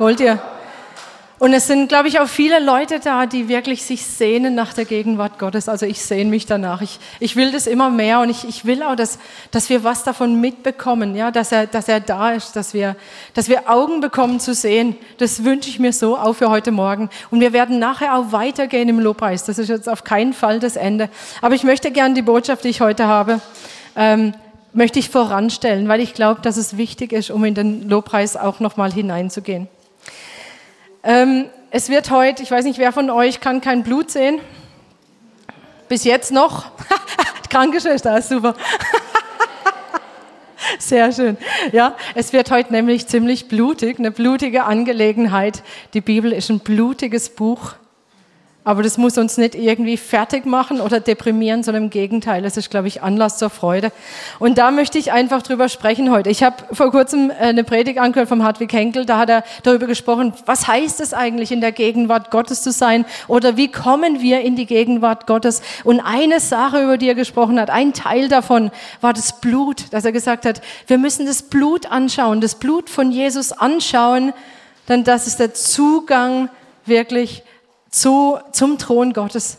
Wollt ihr? Und es sind, glaube ich, auch viele Leute da, die wirklich sich sehnen nach der Gegenwart Gottes. Also ich sehne mich danach. Ich, ich will das immer mehr und ich, ich will auch, dass, dass wir was davon mitbekommen, ja, dass er, dass er da ist, dass wir, dass wir Augen bekommen zu sehen. Das wünsche ich mir so auch für heute Morgen. Und wir werden nachher auch weitergehen im Lobpreis. Das ist jetzt auf keinen Fall das Ende. Aber ich möchte gerne die Botschaft, die ich heute habe, ähm, möchte ich voranstellen, weil ich glaube, dass es wichtig ist, um in den Lobpreis auch nochmal hineinzugehen. Ähm, es wird heute, ich weiß nicht, wer von euch kann kein Blut sehen? Bis jetzt noch? Krankenschwester, ist super. Sehr schön. Ja, es wird heute nämlich ziemlich blutig, eine blutige Angelegenheit. Die Bibel ist ein blutiges Buch. Aber das muss uns nicht irgendwie fertig machen oder deprimieren, sondern im Gegenteil, es ist, glaube ich, Anlass zur Freude. Und da möchte ich einfach drüber sprechen heute. Ich habe vor kurzem äh, eine Predigt angehört vom Hartwig Henkel, da hat er darüber gesprochen, was heißt es eigentlich, in der Gegenwart Gottes zu sein oder wie kommen wir in die Gegenwart Gottes. Und eine Sache, über die er gesprochen hat, ein Teil davon war das Blut, dass er gesagt hat, wir müssen das Blut anschauen, das Blut von Jesus anschauen, denn das ist der Zugang wirklich zu, zum Thron Gottes,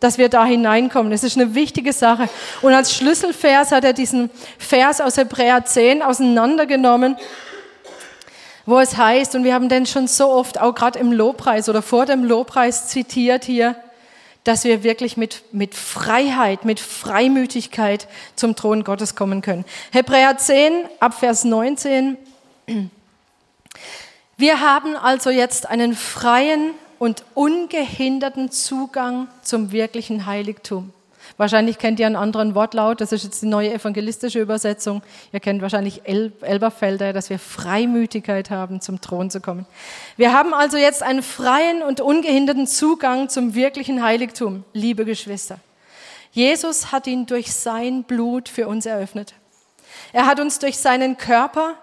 dass wir da hineinkommen. Das ist eine wichtige Sache. Und als Schlüsselvers hat er diesen Vers aus Hebräer 10 auseinandergenommen, wo es heißt, und wir haben den schon so oft auch gerade im Lobpreis oder vor dem Lobpreis zitiert hier, dass wir wirklich mit, mit Freiheit, mit Freimütigkeit zum Thron Gottes kommen können. Hebräer 10, ab Vers 19. Wir haben also jetzt einen freien und ungehinderten Zugang zum wirklichen Heiligtum. Wahrscheinlich kennt ihr einen anderen Wortlaut, das ist jetzt die neue evangelistische Übersetzung. Ihr kennt wahrscheinlich El Elberfelder, dass wir Freimütigkeit haben, zum Thron zu kommen. Wir haben also jetzt einen freien und ungehinderten Zugang zum wirklichen Heiligtum, liebe Geschwister. Jesus hat ihn durch sein Blut für uns eröffnet. Er hat uns durch seinen Körper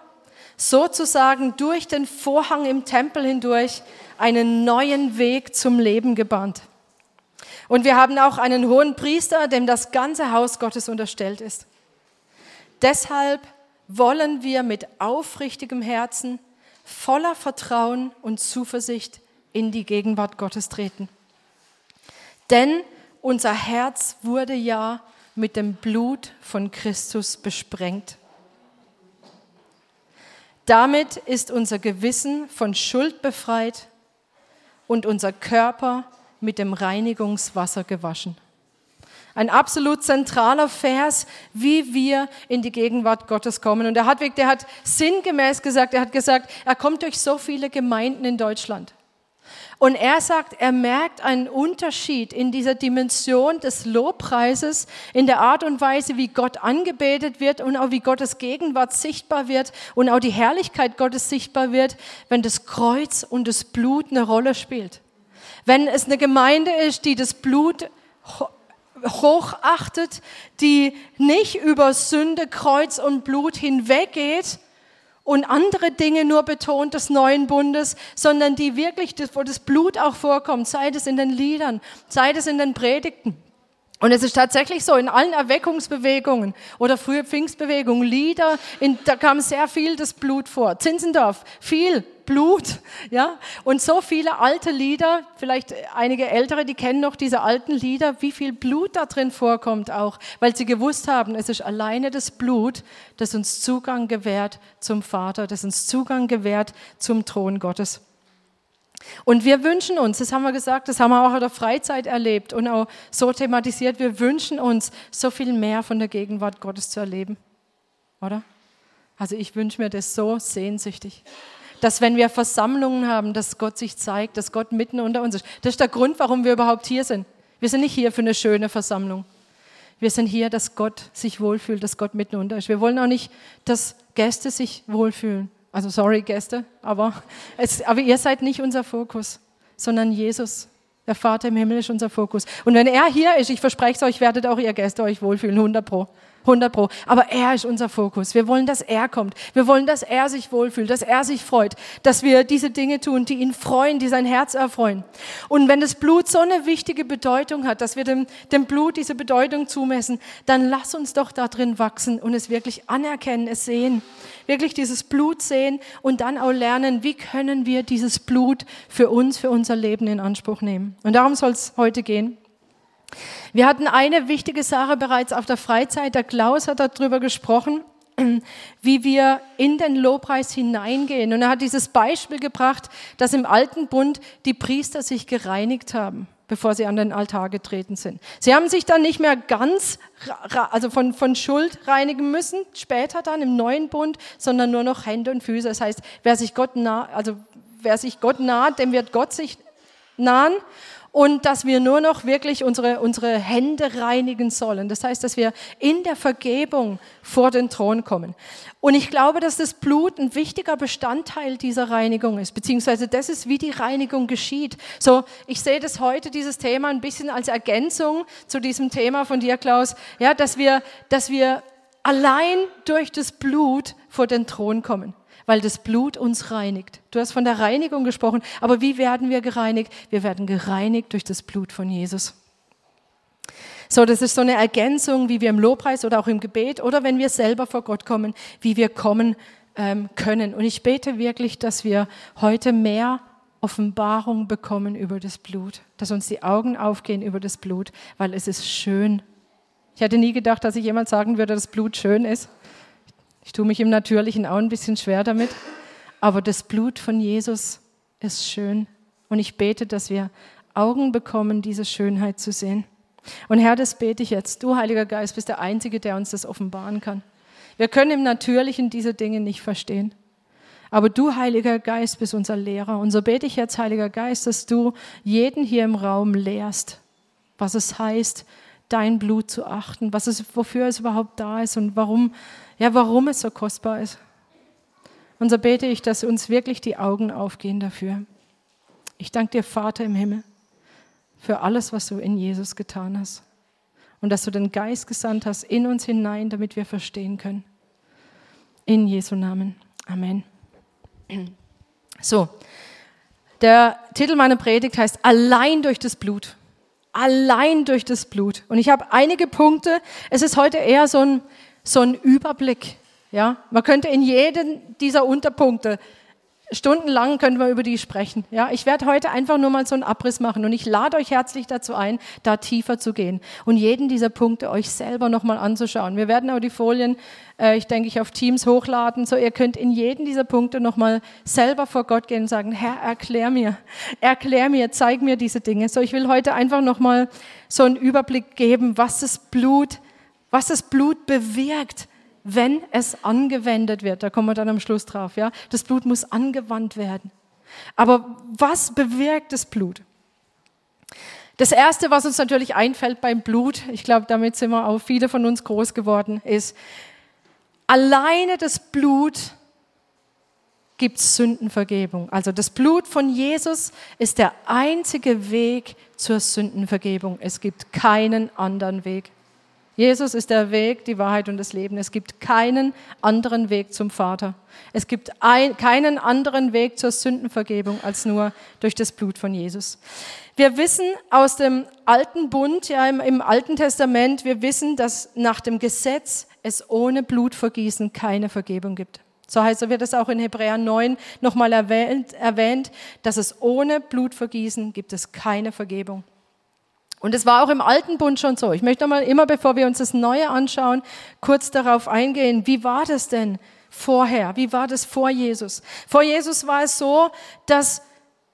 sozusagen durch den Vorhang im Tempel hindurch einen neuen Weg zum Leben gebahnt. Und wir haben auch einen hohen Priester, dem das ganze Haus Gottes unterstellt ist. Deshalb wollen wir mit aufrichtigem Herzen, voller Vertrauen und Zuversicht in die Gegenwart Gottes treten. Denn unser Herz wurde ja mit dem Blut von Christus besprengt. Damit ist unser Gewissen von Schuld befreit und unser Körper mit dem Reinigungswasser gewaschen. Ein absolut zentraler Vers, wie wir in die Gegenwart Gottes kommen. Und der Hartwig, der hat sinngemäß gesagt, er hat gesagt, er kommt durch so viele Gemeinden in Deutschland. Und er sagt, er merkt einen Unterschied in dieser Dimension des Lobpreises, in der Art und Weise, wie Gott angebetet wird und auch wie Gottes Gegenwart sichtbar wird und auch die Herrlichkeit Gottes sichtbar wird, wenn das Kreuz und das Blut eine Rolle spielt. Wenn es eine Gemeinde ist, die das Blut hochachtet, die nicht über Sünde, Kreuz und Blut hinweggeht, und andere Dinge nur betont des neuen Bundes, sondern die wirklich, wo das Blut auch vorkommt, sei es in den Liedern, sei es in den Predigten. Und es ist tatsächlich so, in allen Erweckungsbewegungen oder frühe Pfingstbewegungen, Lieder, in, da kam sehr viel das Blut vor. Zinzendorf, viel Blut, ja. Und so viele alte Lieder, vielleicht einige Ältere, die kennen noch diese alten Lieder, wie viel Blut da drin vorkommt auch, weil sie gewusst haben, es ist alleine das Blut, das uns Zugang gewährt zum Vater, das uns Zugang gewährt zum Thron Gottes. Und wir wünschen uns, das haben wir gesagt, das haben wir auch in der Freizeit erlebt und auch so thematisiert, wir wünschen uns, so viel mehr von der Gegenwart Gottes zu erleben. Oder? Also ich wünsche mir das so sehnsüchtig. Dass wenn wir Versammlungen haben, dass Gott sich zeigt, dass Gott mitten unter uns ist. Das ist der Grund, warum wir überhaupt hier sind. Wir sind nicht hier für eine schöne Versammlung. Wir sind hier, dass Gott sich wohlfühlt, dass Gott mitten unter ist. Wir wollen auch nicht, dass Gäste sich wohlfühlen. Also sorry Gäste, aber, es, aber ihr seid nicht unser Fokus, sondern Jesus. Der Vater im Himmel ist unser Fokus. Und wenn er hier ist, ich verspreche es euch, werdet auch ihr Gäste euch wohlfühlen, 100 pro. 100 Pro. Aber er ist unser Fokus. Wir wollen, dass er kommt. Wir wollen, dass er sich wohlfühlt, dass er sich freut, dass wir diese Dinge tun, die ihn freuen, die sein Herz erfreuen. Und wenn das Blut so eine wichtige Bedeutung hat, dass wir dem, dem Blut diese Bedeutung zumessen, dann lass uns doch da drin wachsen und es wirklich anerkennen, es sehen. Wirklich dieses Blut sehen und dann auch lernen, wie können wir dieses Blut für uns, für unser Leben in Anspruch nehmen. Und darum soll es heute gehen. Wir hatten eine wichtige Sache bereits auf der Freizeit. Der Klaus hat darüber gesprochen, wie wir in den Lobpreis hineingehen. Und er hat dieses Beispiel gebracht, dass im alten Bund die Priester sich gereinigt haben, bevor sie an den Altar getreten sind. Sie haben sich dann nicht mehr ganz, also von, von Schuld reinigen müssen, später dann im neuen Bund, sondern nur noch Hände und Füße. Das heißt, wer sich Gott nah, also wer sich Gott naht, dem wird Gott sich nahen und dass wir nur noch wirklich unsere, unsere Hände reinigen sollen. Das heißt, dass wir in der Vergebung vor den Thron kommen. Und ich glaube, dass das Blut ein wichtiger Bestandteil dieser Reinigung ist, beziehungsweise das ist, wie die Reinigung geschieht. So, ich sehe das heute, dieses Thema, ein bisschen als Ergänzung zu diesem Thema von dir, Klaus, ja, dass wir, dass wir allein durch das Blut vor den Thron kommen weil das Blut uns reinigt. Du hast von der Reinigung gesprochen, aber wie werden wir gereinigt? Wir werden gereinigt durch das Blut von Jesus. So, das ist so eine Ergänzung, wie wir im Lobpreis oder auch im Gebet oder wenn wir selber vor Gott kommen, wie wir kommen ähm, können. Und ich bete wirklich, dass wir heute mehr Offenbarung bekommen über das Blut, dass uns die Augen aufgehen über das Blut, weil es ist schön. Ich hätte nie gedacht, dass ich jemand sagen würde, dass Blut schön ist. Ich tue mich im Natürlichen auch ein bisschen schwer damit. Aber das Blut von Jesus ist schön. Und ich bete, dass wir Augen bekommen, diese Schönheit zu sehen. Und Herr, das bete ich jetzt. Du, Heiliger Geist, bist der Einzige, der uns das offenbaren kann. Wir können im Natürlichen diese Dinge nicht verstehen. Aber du, Heiliger Geist, bist unser Lehrer. Und so bete ich jetzt, Heiliger Geist, dass du jeden hier im Raum lehrst, was es heißt, dein Blut zu achten, was es, wofür es überhaupt da ist und warum ja, warum es so kostbar ist. Und so bete ich, dass uns wirklich die Augen aufgehen dafür. Ich danke dir, Vater im Himmel, für alles, was du in Jesus getan hast. Und dass du den Geist gesandt hast in uns hinein, damit wir verstehen können. In Jesu Namen. Amen. So, der Titel meiner Predigt heißt Allein durch das Blut. Allein durch das Blut. Und ich habe einige Punkte. Es ist heute eher so ein so einen Überblick. Ja, man könnte in jedem dieser Unterpunkte stundenlang könnte man über die sprechen. Ja, ich werde heute einfach nur mal so einen Abriss machen und ich lade euch herzlich dazu ein, da tiefer zu gehen und jeden dieser Punkte euch selber nochmal anzuschauen. Wir werden auch die Folien, äh, ich denke ich, auf Teams hochladen, so ihr könnt in jeden dieser Punkte nochmal selber vor Gott gehen und sagen, Herr, erklär mir, erklär mir, zeig mir diese Dinge. So, ich will heute einfach nochmal so einen Überblick geben, was das Blut was das Blut bewirkt, wenn es angewendet wird. Da kommen wir dann am Schluss drauf. Ja? Das Blut muss angewandt werden. Aber was bewirkt das Blut? Das Erste, was uns natürlich einfällt beim Blut, ich glaube, damit sind wir auch viele von uns groß geworden, ist, alleine das Blut gibt Sündenvergebung. Also das Blut von Jesus ist der einzige Weg zur Sündenvergebung. Es gibt keinen anderen Weg. Jesus ist der Weg, die Wahrheit und das Leben. Es gibt keinen anderen Weg zum Vater. Es gibt ein, keinen anderen Weg zur Sündenvergebung als nur durch das Blut von Jesus. Wir wissen aus dem alten Bund, ja im, im Alten Testament, wir wissen, dass nach dem Gesetz es ohne Blutvergießen keine Vergebung gibt. So heißt, so wird es auch in Hebräer 9 nochmal erwähnt, erwähnt, dass es ohne Blutvergießen gibt es keine Vergebung. Und es war auch im alten Bund schon so. Ich möchte mal immer, bevor wir uns das Neue anschauen, kurz darauf eingehen, wie war das denn vorher? Wie war das vor Jesus? Vor Jesus war es so, dass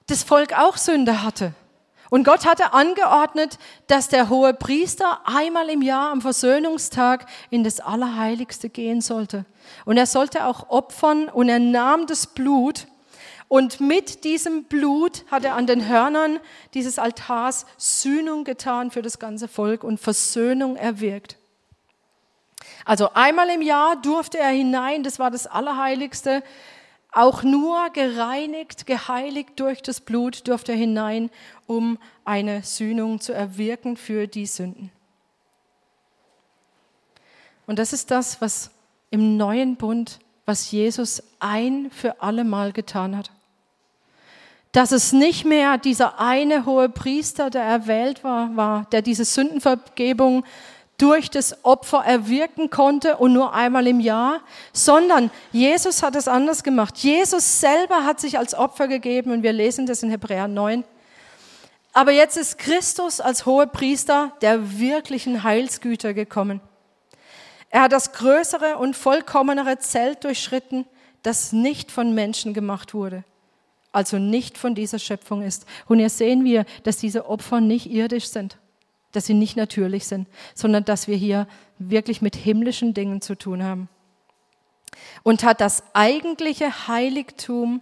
das Volk auch Sünde hatte. Und Gott hatte angeordnet, dass der hohe Priester einmal im Jahr am Versöhnungstag in das Allerheiligste gehen sollte. Und er sollte auch opfern und er nahm das Blut und mit diesem Blut hat er an den Hörnern dieses Altars Sühnung getan für das ganze Volk und Versöhnung erwirkt. Also einmal im Jahr durfte er hinein, das war das Allerheiligste. Auch nur gereinigt, geheiligt durch das Blut durfte er hinein, um eine Sühnung zu erwirken für die Sünden. Und das ist das, was im neuen Bund, was Jesus ein für alle Mal getan hat. Dass es nicht mehr dieser eine hohe Priester, der erwählt war, war, der diese Sündenvergebung durch das Opfer erwirken konnte und nur einmal im Jahr, sondern Jesus hat es anders gemacht. Jesus selber hat sich als Opfer gegeben und wir lesen das in Hebräer 9. Aber jetzt ist Christus als hoher Priester der wirklichen Heilsgüter gekommen. Er hat das größere und vollkommenere Zelt durchschritten, das nicht von Menschen gemacht wurde, also nicht von dieser Schöpfung ist. Und hier sehen wir, dass diese Opfer nicht irdisch sind dass sie nicht natürlich sind, sondern dass wir hier wirklich mit himmlischen Dingen zu tun haben. Und hat das eigentliche Heiligtum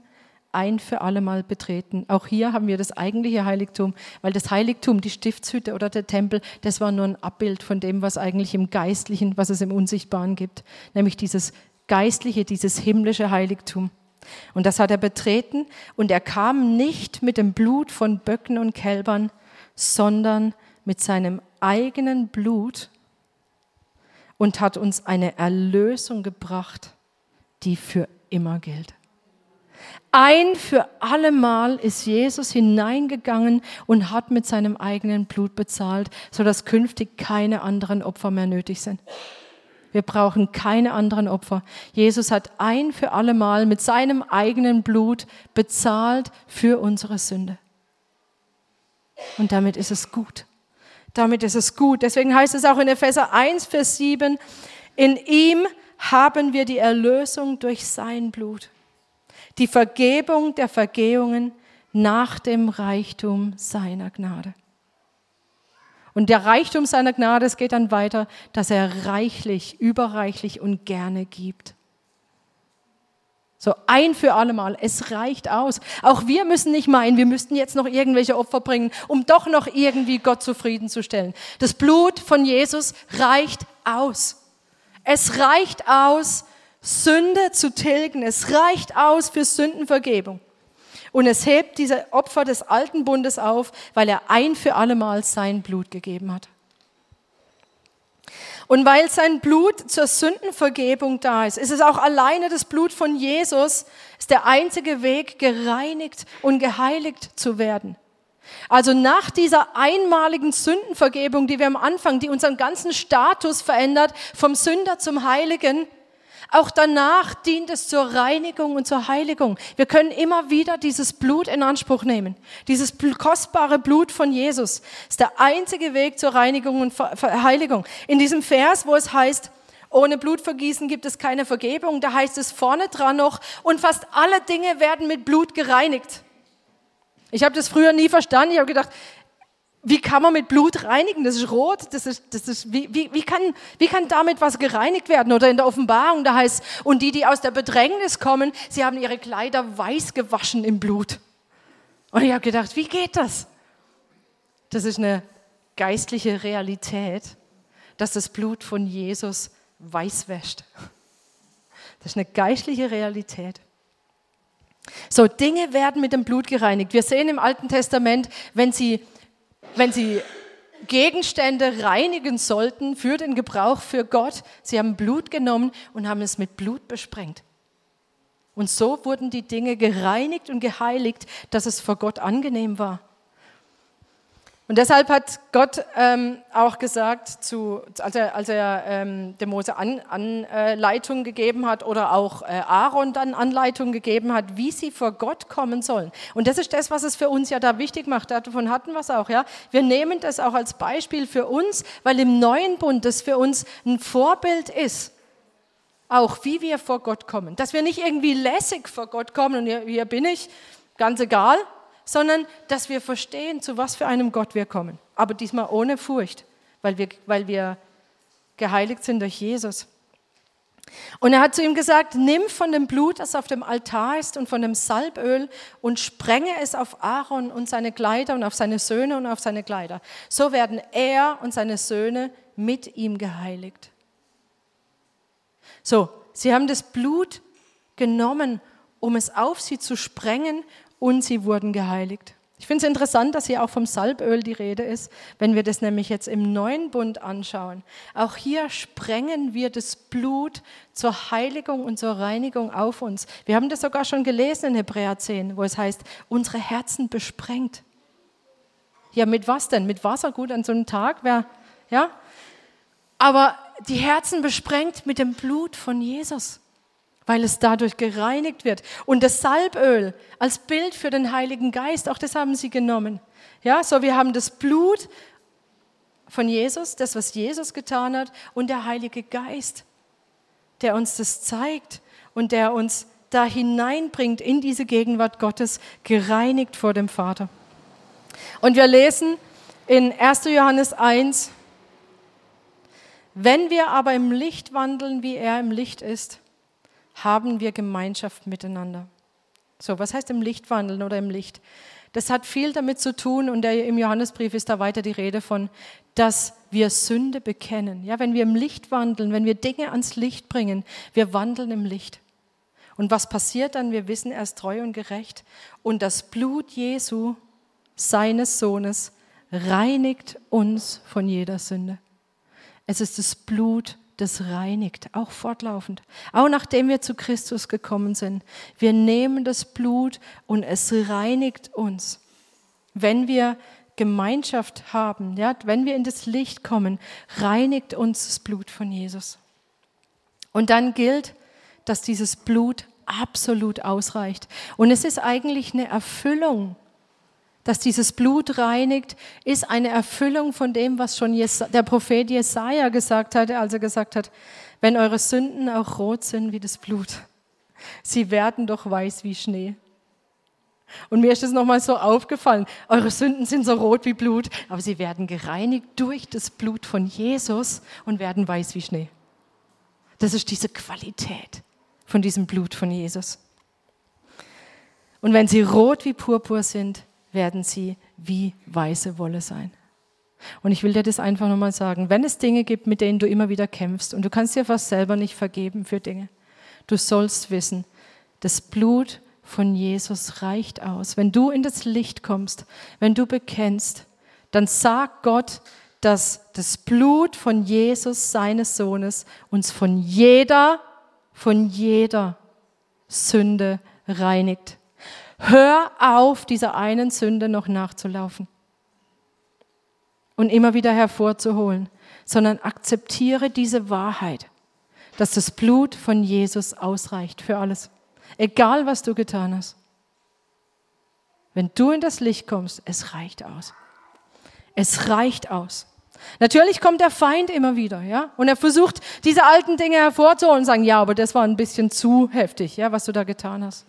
ein für alle Mal betreten. Auch hier haben wir das eigentliche Heiligtum, weil das Heiligtum, die Stiftshütte oder der Tempel, das war nur ein Abbild von dem, was eigentlich im Geistlichen, was es im Unsichtbaren gibt, nämlich dieses geistliche, dieses himmlische Heiligtum. Und das hat er betreten und er kam nicht mit dem Blut von Böcken und Kälbern, sondern mit seinem eigenen Blut und hat uns eine Erlösung gebracht, die für immer gilt. Ein für allemal ist Jesus hineingegangen und hat mit seinem eigenen Blut bezahlt, sodass künftig keine anderen Opfer mehr nötig sind. Wir brauchen keine anderen Opfer. Jesus hat ein für allemal mit seinem eigenen Blut bezahlt für unsere Sünde. Und damit ist es gut. Damit ist es gut. Deswegen heißt es auch in Epheser 1, Vers 7, in ihm haben wir die Erlösung durch sein Blut, die Vergebung der Vergehungen nach dem Reichtum seiner Gnade. Und der Reichtum seiner Gnade, es geht dann weiter, dass er reichlich, überreichlich und gerne gibt. So ein für allemal. Es reicht aus. Auch wir müssen nicht meinen, wir müssten jetzt noch irgendwelche Opfer bringen, um doch noch irgendwie Gott zufriedenzustellen. Das Blut von Jesus reicht aus. Es reicht aus, Sünde zu tilgen. Es reicht aus für Sündenvergebung. Und es hebt diese Opfer des alten Bundes auf, weil er ein für allemal sein Blut gegeben hat. Und weil sein Blut zur Sündenvergebung da ist, ist es auch alleine das Blut von Jesus, ist der einzige Weg, gereinigt und geheiligt zu werden. Also nach dieser einmaligen Sündenvergebung, die wir am Anfang, die unseren ganzen Status verändert, vom Sünder zum Heiligen, auch danach dient es zur Reinigung und zur Heiligung. Wir können immer wieder dieses Blut in Anspruch nehmen. Dieses kostbare Blut von Jesus ist der einzige Weg zur Reinigung und Heiligung. In diesem Vers, wo es heißt, ohne Blutvergießen gibt es keine Vergebung, da heißt es vorne dran noch, und fast alle Dinge werden mit Blut gereinigt. Ich habe das früher nie verstanden. Ich habe gedacht, wie kann man mit Blut reinigen? Das ist rot. Das ist, das ist, wie, wie, wie, kann, wie kann damit was gereinigt werden? Oder in der Offenbarung, da heißt, und die, die aus der Bedrängnis kommen, sie haben ihre Kleider weiß gewaschen im Blut. Und ich habe gedacht, wie geht das? Das ist eine geistliche Realität, dass das Blut von Jesus weiß wäscht. Das ist eine geistliche Realität. So, Dinge werden mit dem Blut gereinigt. Wir sehen im Alten Testament, wenn sie wenn sie Gegenstände reinigen sollten für den Gebrauch für Gott, sie haben Blut genommen und haben es mit Blut besprengt. Und so wurden die Dinge gereinigt und geheiligt, dass es vor Gott angenehm war. Und deshalb hat Gott ähm, auch gesagt, zu, als er, als er ähm, dem Mose An, Anleitung äh, gegeben hat oder auch äh, Aaron dann Anleitung gegeben hat, wie sie vor Gott kommen sollen. Und das ist das, was es für uns ja da wichtig macht. Davon hatten wir es auch. Ja? Wir nehmen das auch als Beispiel für uns, weil im neuen Bund das für uns ein Vorbild ist auch wie wir vor Gott kommen. Dass wir nicht irgendwie lässig vor Gott kommen und hier, hier bin ich, ganz egal, sondern dass wir verstehen, zu was für einem Gott wir kommen. Aber diesmal ohne Furcht, weil wir, weil wir geheiligt sind durch Jesus. Und er hat zu ihm gesagt, nimm von dem Blut, das auf dem Altar ist, und von dem Salböl und sprenge es auf Aaron und seine Kleider und auf seine Söhne und auf seine Kleider. So werden er und seine Söhne mit ihm geheiligt. So, sie haben das Blut genommen, um es auf sie zu sprengen und sie wurden geheiligt. Ich finde es interessant, dass hier auch vom Salböl die Rede ist, wenn wir das nämlich jetzt im neuen Bund anschauen. Auch hier sprengen wir das Blut zur Heiligung und zur Reinigung auf uns. Wir haben das sogar schon gelesen in Hebräer 10, wo es heißt, unsere Herzen besprengt. Ja, mit was denn? Mit Wasser gut an so einem Tag? Wer, ja? Aber die Herzen besprengt mit dem Blut von Jesus weil es dadurch gereinigt wird. Und das Salböl als Bild für den Heiligen Geist, auch das haben sie genommen. Ja, so wir haben das Blut von Jesus, das, was Jesus getan hat, und der Heilige Geist, der uns das zeigt und der uns da hineinbringt in diese Gegenwart Gottes, gereinigt vor dem Vater. Und wir lesen in 1. Johannes 1, wenn wir aber im Licht wandeln, wie er im Licht ist, haben wir Gemeinschaft miteinander. So, was heißt im Licht wandeln oder im Licht? Das hat viel damit zu tun und der, im Johannesbrief ist da weiter die Rede von, dass wir Sünde bekennen. Ja, wenn wir im Licht wandeln, wenn wir Dinge ans Licht bringen, wir wandeln im Licht. Und was passiert dann? Wir wissen, er ist treu und gerecht. Und das Blut Jesu, seines Sohnes, reinigt uns von jeder Sünde. Es ist das Blut das reinigt, auch fortlaufend. Auch nachdem wir zu Christus gekommen sind. Wir nehmen das Blut und es reinigt uns. Wenn wir Gemeinschaft haben, ja, wenn wir in das Licht kommen, reinigt uns das Blut von Jesus. Und dann gilt, dass dieses Blut absolut ausreicht. Und es ist eigentlich eine Erfüllung dass dieses Blut reinigt, ist eine Erfüllung von dem, was schon der Prophet Jesaja gesagt hatte, als er gesagt hat, wenn eure Sünden auch rot sind wie das Blut, sie werden doch weiß wie Schnee. Und mir ist es nochmal so aufgefallen, eure Sünden sind so rot wie Blut, aber sie werden gereinigt durch das Blut von Jesus und werden weiß wie Schnee. Das ist diese Qualität von diesem Blut von Jesus. Und wenn sie rot wie Purpur sind, werden sie wie weiße Wolle sein. Und ich will dir das einfach nochmal sagen. Wenn es Dinge gibt, mit denen du immer wieder kämpfst und du kannst dir fast selber nicht vergeben für Dinge, du sollst wissen, das Blut von Jesus reicht aus. Wenn du in das Licht kommst, wenn du bekennst, dann sagt Gott, dass das Blut von Jesus, seines Sohnes, uns von jeder, von jeder Sünde reinigt. Hör auf, dieser einen Sünde noch nachzulaufen und immer wieder hervorzuholen, sondern akzeptiere diese Wahrheit, dass das Blut von Jesus ausreicht für alles, egal was du getan hast. Wenn du in das Licht kommst, es reicht aus. Es reicht aus. Natürlich kommt der Feind immer wieder, ja, und er versucht, diese alten Dinge hervorzuholen und sagen, ja, aber das war ein bisschen zu heftig, ja, was du da getan hast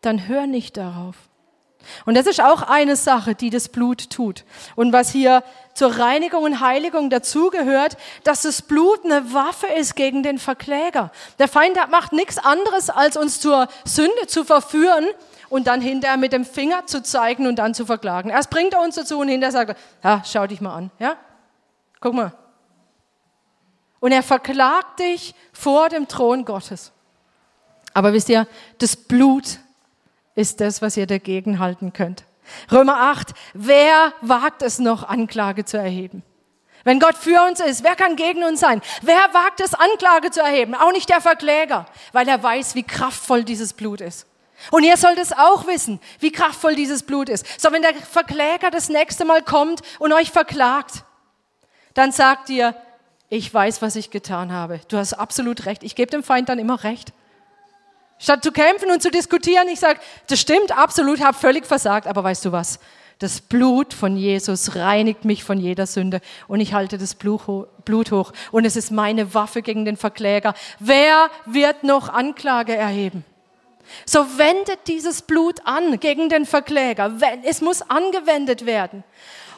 dann hör nicht darauf. Und das ist auch eine Sache, die das Blut tut. Und was hier zur Reinigung und Heiligung dazugehört, dass das Blut eine Waffe ist gegen den Verkläger. Der Feind macht nichts anderes, als uns zur Sünde zu verführen und dann hinterher mit dem Finger zu zeigen und dann zu verklagen. Erst bringt er uns dazu und hinterher sagt er, ja, schau dich mal an, ja? Guck mal. Und er verklagt dich vor dem Thron Gottes. Aber wisst ihr, das Blut ist das, was ihr dagegen halten könnt. Römer 8, wer wagt es noch, Anklage zu erheben? Wenn Gott für uns ist, wer kann gegen uns sein? Wer wagt es, Anklage zu erheben? Auch nicht der Verkläger, weil er weiß, wie kraftvoll dieses Blut ist. Und ihr sollt es auch wissen, wie kraftvoll dieses Blut ist. So, wenn der Verkläger das nächste Mal kommt und euch verklagt, dann sagt ihr, ich weiß, was ich getan habe. Du hast absolut recht. Ich gebe dem Feind dann immer recht. Statt zu kämpfen und zu diskutieren, ich sage, das stimmt, absolut, habe völlig versagt, aber weißt du was? Das Blut von Jesus reinigt mich von jeder Sünde und ich halte das Blut hoch und es ist meine Waffe gegen den Verkläger. Wer wird noch Anklage erheben? So wendet dieses Blut an gegen den Verkläger. Es muss angewendet werden.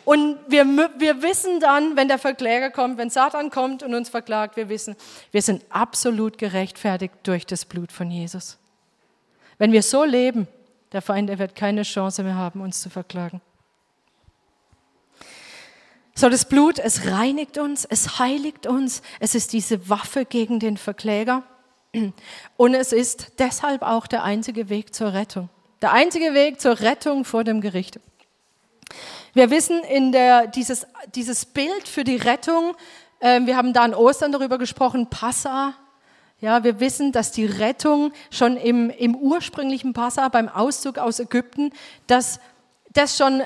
Und wir, wir wissen dann, wenn der Verkläger kommt, wenn Satan kommt und uns verklagt, wir wissen, wir sind absolut gerechtfertigt durch das Blut von Jesus. Wenn wir so leben, der Feind, er wird keine Chance mehr haben, uns zu verklagen. So, das Blut, es reinigt uns, es heiligt uns, es ist diese Waffe gegen den Verkläger und es ist deshalb auch der einzige Weg zur Rettung. Der einzige Weg zur Rettung vor dem Gericht. Wir wissen in der, dieses, dieses Bild für die Rettung, äh, wir haben da an Ostern darüber gesprochen, Passa. Ja, wir wissen, dass die Rettung schon im, im ursprünglichen Passa, beim Auszug aus Ägypten, dass das schon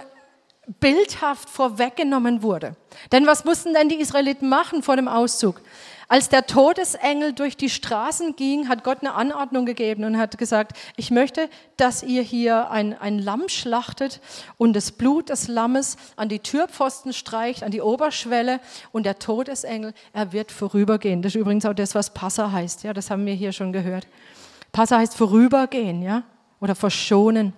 bildhaft vorweggenommen wurde. Denn was mussten denn die Israeliten machen vor dem Auszug? Als der Todesengel durch die Straßen ging, hat Gott eine Anordnung gegeben und hat gesagt, ich möchte, dass ihr hier ein, ein Lamm schlachtet und das Blut des Lammes an die Türpfosten streicht, an die Oberschwelle und der Todesengel, er wird vorübergehen. Das ist übrigens auch das, was Passa heißt. Ja, das haben wir hier schon gehört. Passa heißt vorübergehen, ja, oder verschonen.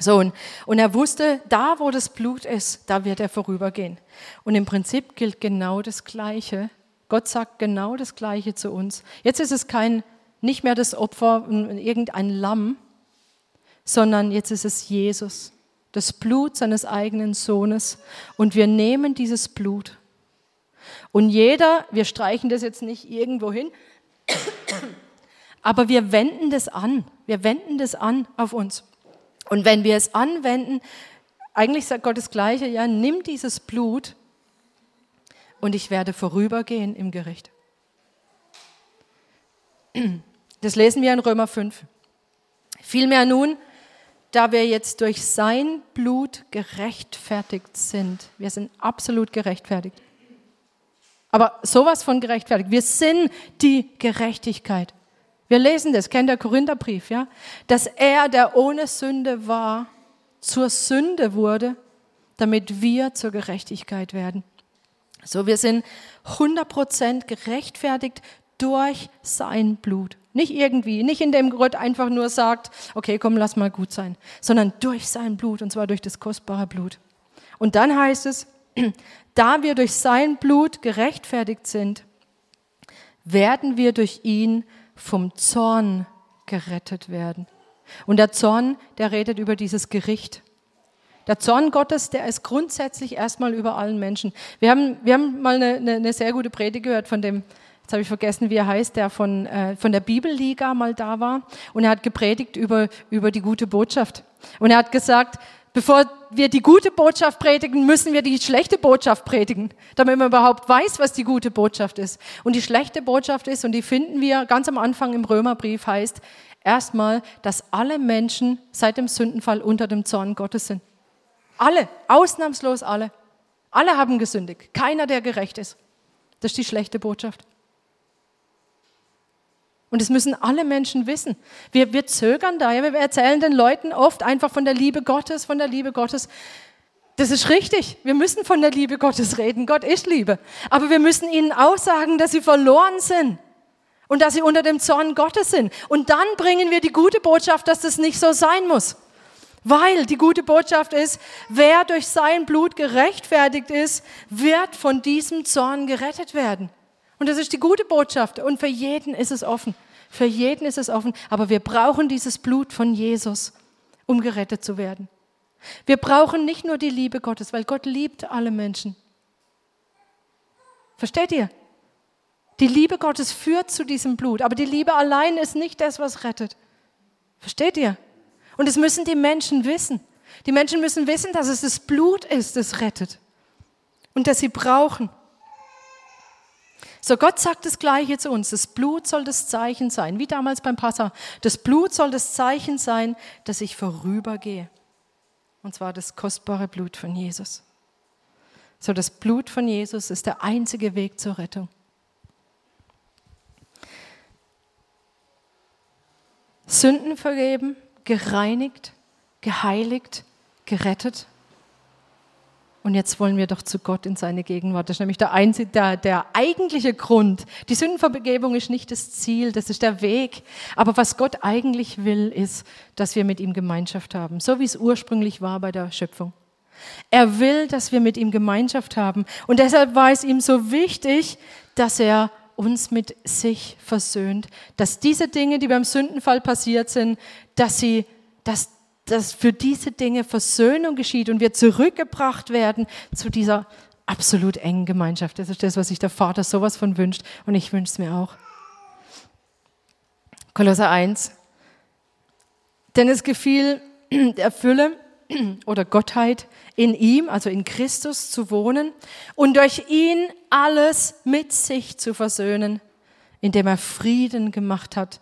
So, und, und er wusste, da wo das Blut ist, da wird er vorübergehen. Und im Prinzip gilt genau das Gleiche Gott sagt genau das Gleiche zu uns. Jetzt ist es kein, nicht mehr das Opfer, irgendein Lamm, sondern jetzt ist es Jesus, das Blut seines eigenen Sohnes. Und wir nehmen dieses Blut. Und jeder, wir streichen das jetzt nicht irgendwo hin, aber wir wenden das an. Wir wenden das an auf uns. Und wenn wir es anwenden, eigentlich sagt Gott das Gleiche, ja, nimm dieses Blut und ich werde vorübergehen im Gericht. Das lesen wir in Römer 5. Vielmehr nun, da wir jetzt durch sein Blut gerechtfertigt sind. Wir sind absolut gerechtfertigt. Aber sowas von gerechtfertigt. Wir sind die Gerechtigkeit. Wir lesen das, kennt der Korintherbrief, ja? Dass er, der ohne Sünde war, zur Sünde wurde, damit wir zur Gerechtigkeit werden. So, wir sind 100% gerechtfertigt durch sein Blut. Nicht irgendwie, nicht indem Gott einfach nur sagt, okay, komm, lass mal gut sein, sondern durch sein Blut, und zwar durch das kostbare Blut. Und dann heißt es, da wir durch sein Blut gerechtfertigt sind, werden wir durch ihn vom Zorn gerettet werden. Und der Zorn, der redet über dieses Gericht. Der Zorn Gottes, der ist grundsätzlich erstmal über allen Menschen. Wir haben, wir haben mal eine, eine, eine sehr gute Predigt gehört von dem, jetzt habe ich vergessen, wie er heißt, der von, äh, von der Bibelliga mal da war. Und er hat gepredigt über, über die gute Botschaft. Und er hat gesagt, bevor wir die gute Botschaft predigen, müssen wir die schlechte Botschaft predigen, damit man überhaupt weiß, was die gute Botschaft ist. Und die schlechte Botschaft ist, und die finden wir ganz am Anfang im Römerbrief, heißt erstmal, dass alle Menschen seit dem Sündenfall unter dem Zorn Gottes sind. Alle, ausnahmslos alle. Alle haben gesündigt. Keiner, der gerecht ist. Das ist die schlechte Botschaft. Und das müssen alle Menschen wissen. Wir, wir zögern da. Ja? Wir erzählen den Leuten oft einfach von der Liebe Gottes, von der Liebe Gottes. Das ist richtig. Wir müssen von der Liebe Gottes reden. Gott ist Liebe. Aber wir müssen ihnen auch sagen, dass sie verloren sind und dass sie unter dem Zorn Gottes sind. Und dann bringen wir die gute Botschaft, dass das nicht so sein muss. Weil die gute Botschaft ist, wer durch sein Blut gerechtfertigt ist, wird von diesem Zorn gerettet werden. Und das ist die gute Botschaft. Und für jeden ist es offen. Für jeden ist es offen. Aber wir brauchen dieses Blut von Jesus, um gerettet zu werden. Wir brauchen nicht nur die Liebe Gottes, weil Gott liebt alle Menschen. Versteht ihr? Die Liebe Gottes führt zu diesem Blut. Aber die Liebe allein ist nicht das, was rettet. Versteht ihr? Und das müssen die Menschen wissen. Die Menschen müssen wissen, dass es das Blut ist, das rettet. Und dass sie brauchen. So, Gott sagt das Gleiche zu uns. Das Blut soll das Zeichen sein, wie damals beim Passa. Das Blut soll das Zeichen sein, dass ich vorübergehe. Und zwar das kostbare Blut von Jesus. So, das Blut von Jesus ist der einzige Weg zur Rettung. Sünden vergeben, gereinigt, geheiligt, gerettet. Und jetzt wollen wir doch zu Gott in seine Gegenwart. Das ist nämlich der, einzige, der, der eigentliche Grund. Die Sündenvergebung ist nicht das Ziel, das ist der Weg. Aber was Gott eigentlich will, ist, dass wir mit ihm Gemeinschaft haben, so wie es ursprünglich war bei der Schöpfung. Er will, dass wir mit ihm Gemeinschaft haben. Und deshalb war es ihm so wichtig, dass er uns mit sich versöhnt, dass diese Dinge, die beim Sündenfall passiert sind, dass sie, dass, dass für diese Dinge Versöhnung geschieht und wir zurückgebracht werden zu dieser absolut engen Gemeinschaft. Das ist das, was sich der Vater sowas von wünscht und ich wünsche es mir auch. Kolosser 1. Denn es gefiel der Fülle oder Gottheit in ihm, also in Christus zu wohnen und durch ihn alles mit sich zu versöhnen, indem er Frieden gemacht hat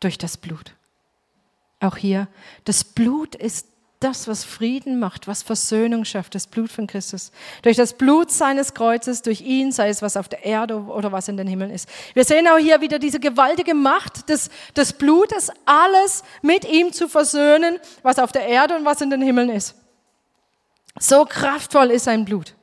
durch das Blut. Auch hier, das Blut ist das, was Frieden macht, was Versöhnung schafft, das Blut von Christus. Durch das Blut seines Kreuzes, durch ihn, sei es was auf der Erde oder was in den Himmeln ist. Wir sehen auch hier wieder diese gewaltige Macht des, des Blutes, alles mit ihm zu versöhnen, was auf der Erde und was in den Himmeln ist. So kraftvoll ist sein Blut.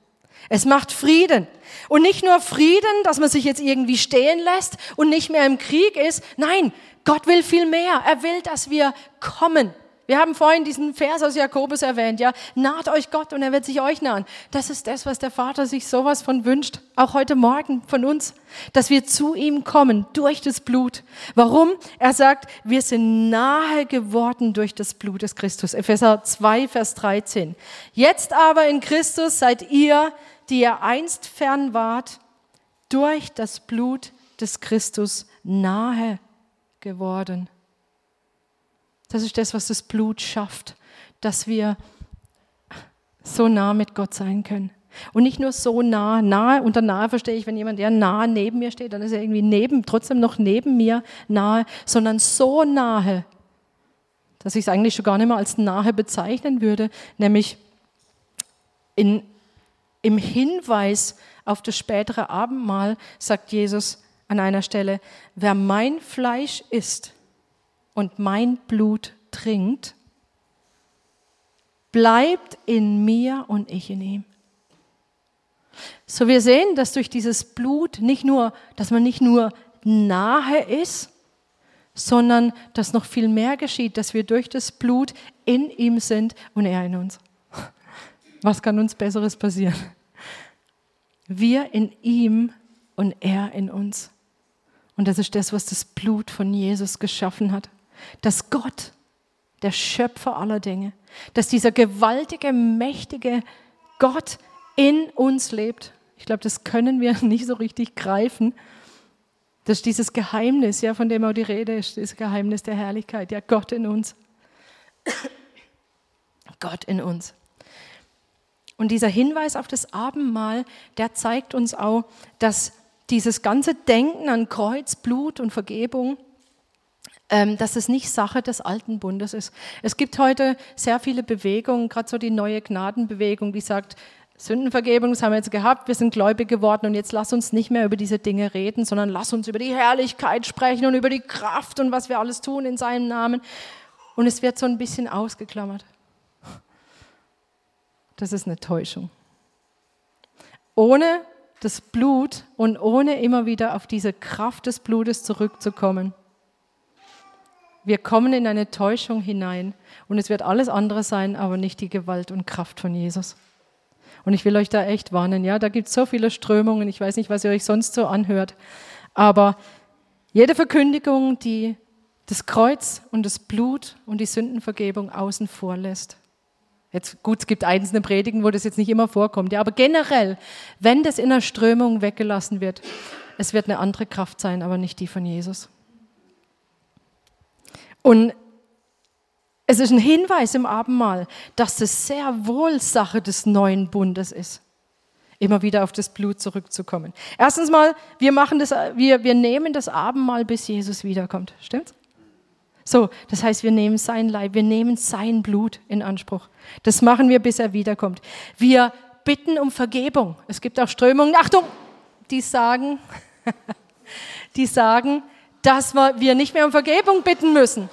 Es macht Frieden. Und nicht nur Frieden, dass man sich jetzt irgendwie stehen lässt und nicht mehr im Krieg ist. Nein, Gott will viel mehr. Er will, dass wir kommen. Wir haben vorhin diesen Vers aus Jakobus erwähnt, ja, naht euch Gott und er wird sich euch nahen. Das ist das, was der Vater sich sowas von wünscht, auch heute Morgen von uns, dass wir zu ihm kommen durch das Blut. Warum? Er sagt, wir sind nahe geworden durch das Blut des Christus. Epheser 2, Vers 13. Jetzt aber in Christus seid ihr, die ihr einst fern wart, durch das Blut des Christus nahe geworden. Das ist das, was das Blut schafft, dass wir so nah mit Gott sein können. Und nicht nur so nah, nahe, unter nahe verstehe ich, wenn jemand ja nah neben mir steht, dann ist er irgendwie neben, trotzdem noch neben mir nahe, sondern so nahe, dass ich es eigentlich schon gar nicht mehr als nahe bezeichnen würde, nämlich in, im Hinweis auf das spätere Abendmahl sagt Jesus an einer Stelle, wer mein Fleisch isst und mein Blut trinkt, bleibt in mir und ich in ihm. So wir sehen, dass durch dieses Blut nicht nur, dass man nicht nur nahe ist, sondern dass noch viel mehr geschieht, dass wir durch das Blut in ihm sind und er in uns. Was kann uns Besseres passieren? Wir in ihm und er in uns. Und das ist das, was das Blut von Jesus geschaffen hat dass Gott, der Schöpfer aller Dinge, dass dieser gewaltige, mächtige Gott in uns lebt. Ich glaube, das können wir nicht so richtig greifen. Das ist dieses Geheimnis, ja, von dem auch die Rede ist, dieses Geheimnis der Herrlichkeit, ja, Gott in uns. Gott in uns. Und dieser Hinweis auf das Abendmahl, der zeigt uns auch, dass dieses ganze Denken an Kreuz, Blut und Vergebung, ähm, dass es nicht Sache des alten Bundes ist. Es gibt heute sehr viele Bewegungen, gerade so die neue Gnadenbewegung, die sagt, Sündenvergebung, das haben wir jetzt gehabt, wir sind gläubig geworden und jetzt lass uns nicht mehr über diese Dinge reden, sondern lass uns über die Herrlichkeit sprechen und über die Kraft und was wir alles tun in seinem Namen. Und es wird so ein bisschen ausgeklammert. Das ist eine Täuschung. Ohne das Blut und ohne immer wieder auf diese Kraft des Blutes zurückzukommen, wir kommen in eine Täuschung hinein und es wird alles andere sein, aber nicht die Gewalt und Kraft von Jesus. Und ich will euch da echt warnen, ja, da gibt es so viele Strömungen, ich weiß nicht, was ihr euch sonst so anhört, aber jede Verkündigung, die das Kreuz und das Blut und die Sündenvergebung außen vor lässt. Jetzt gut, es gibt einzelne Predigen, wo das jetzt nicht immer vorkommt, ja, aber generell, wenn das in der Strömung weggelassen wird, es wird eine andere Kraft sein, aber nicht die von Jesus. Und es ist ein Hinweis im Abendmahl, dass es sehr wohl Sache des neuen Bundes ist, immer wieder auf das Blut zurückzukommen. Erstens mal, wir, machen das, wir, wir nehmen das Abendmahl, bis Jesus wiederkommt. Stimmt's? So, das heißt, wir nehmen sein Leib, wir nehmen sein Blut in Anspruch. Das machen wir, bis er wiederkommt. Wir bitten um Vergebung. Es gibt auch Strömungen, Achtung, die sagen, die sagen, dass wir nicht mehr um Vergebung bitten müssen.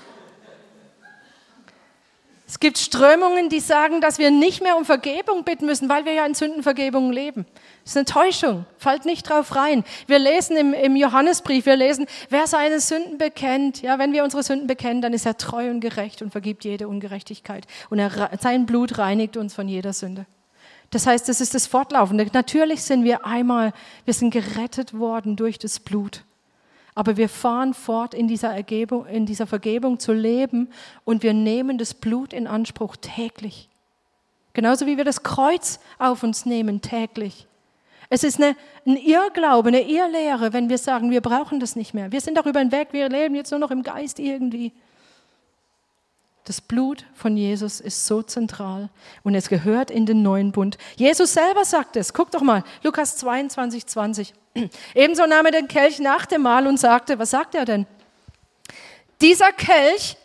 Es gibt Strömungen, die sagen, dass wir nicht mehr um Vergebung bitten müssen, weil wir ja in Sündenvergebung leben. Das ist eine Täuschung. Fallt nicht drauf rein. Wir lesen im, im, Johannesbrief, wir lesen, wer seine Sünden bekennt, ja, wenn wir unsere Sünden bekennen, dann ist er treu und gerecht und vergibt jede Ungerechtigkeit. Und er, sein Blut reinigt uns von jeder Sünde. Das heißt, das ist das Fortlaufende. Natürlich sind wir einmal, wir sind gerettet worden durch das Blut aber wir fahren fort, in dieser, Ergebung, in dieser Vergebung zu leben und wir nehmen das Blut in Anspruch täglich. Genauso wie wir das Kreuz auf uns nehmen täglich. Es ist eine, ein Irrglaube, eine Irrlehre, wenn wir sagen, wir brauchen das nicht mehr. Wir sind darüber hinweg, wir leben jetzt nur noch im Geist irgendwie. Das Blut von Jesus ist so zentral und es gehört in den neuen Bund. Jesus selber sagt es. Guck doch mal, Lukas 22, 20. Ebenso nahm er den Kelch nach dem Mahl und sagte, was sagt er denn? Dieser Kelch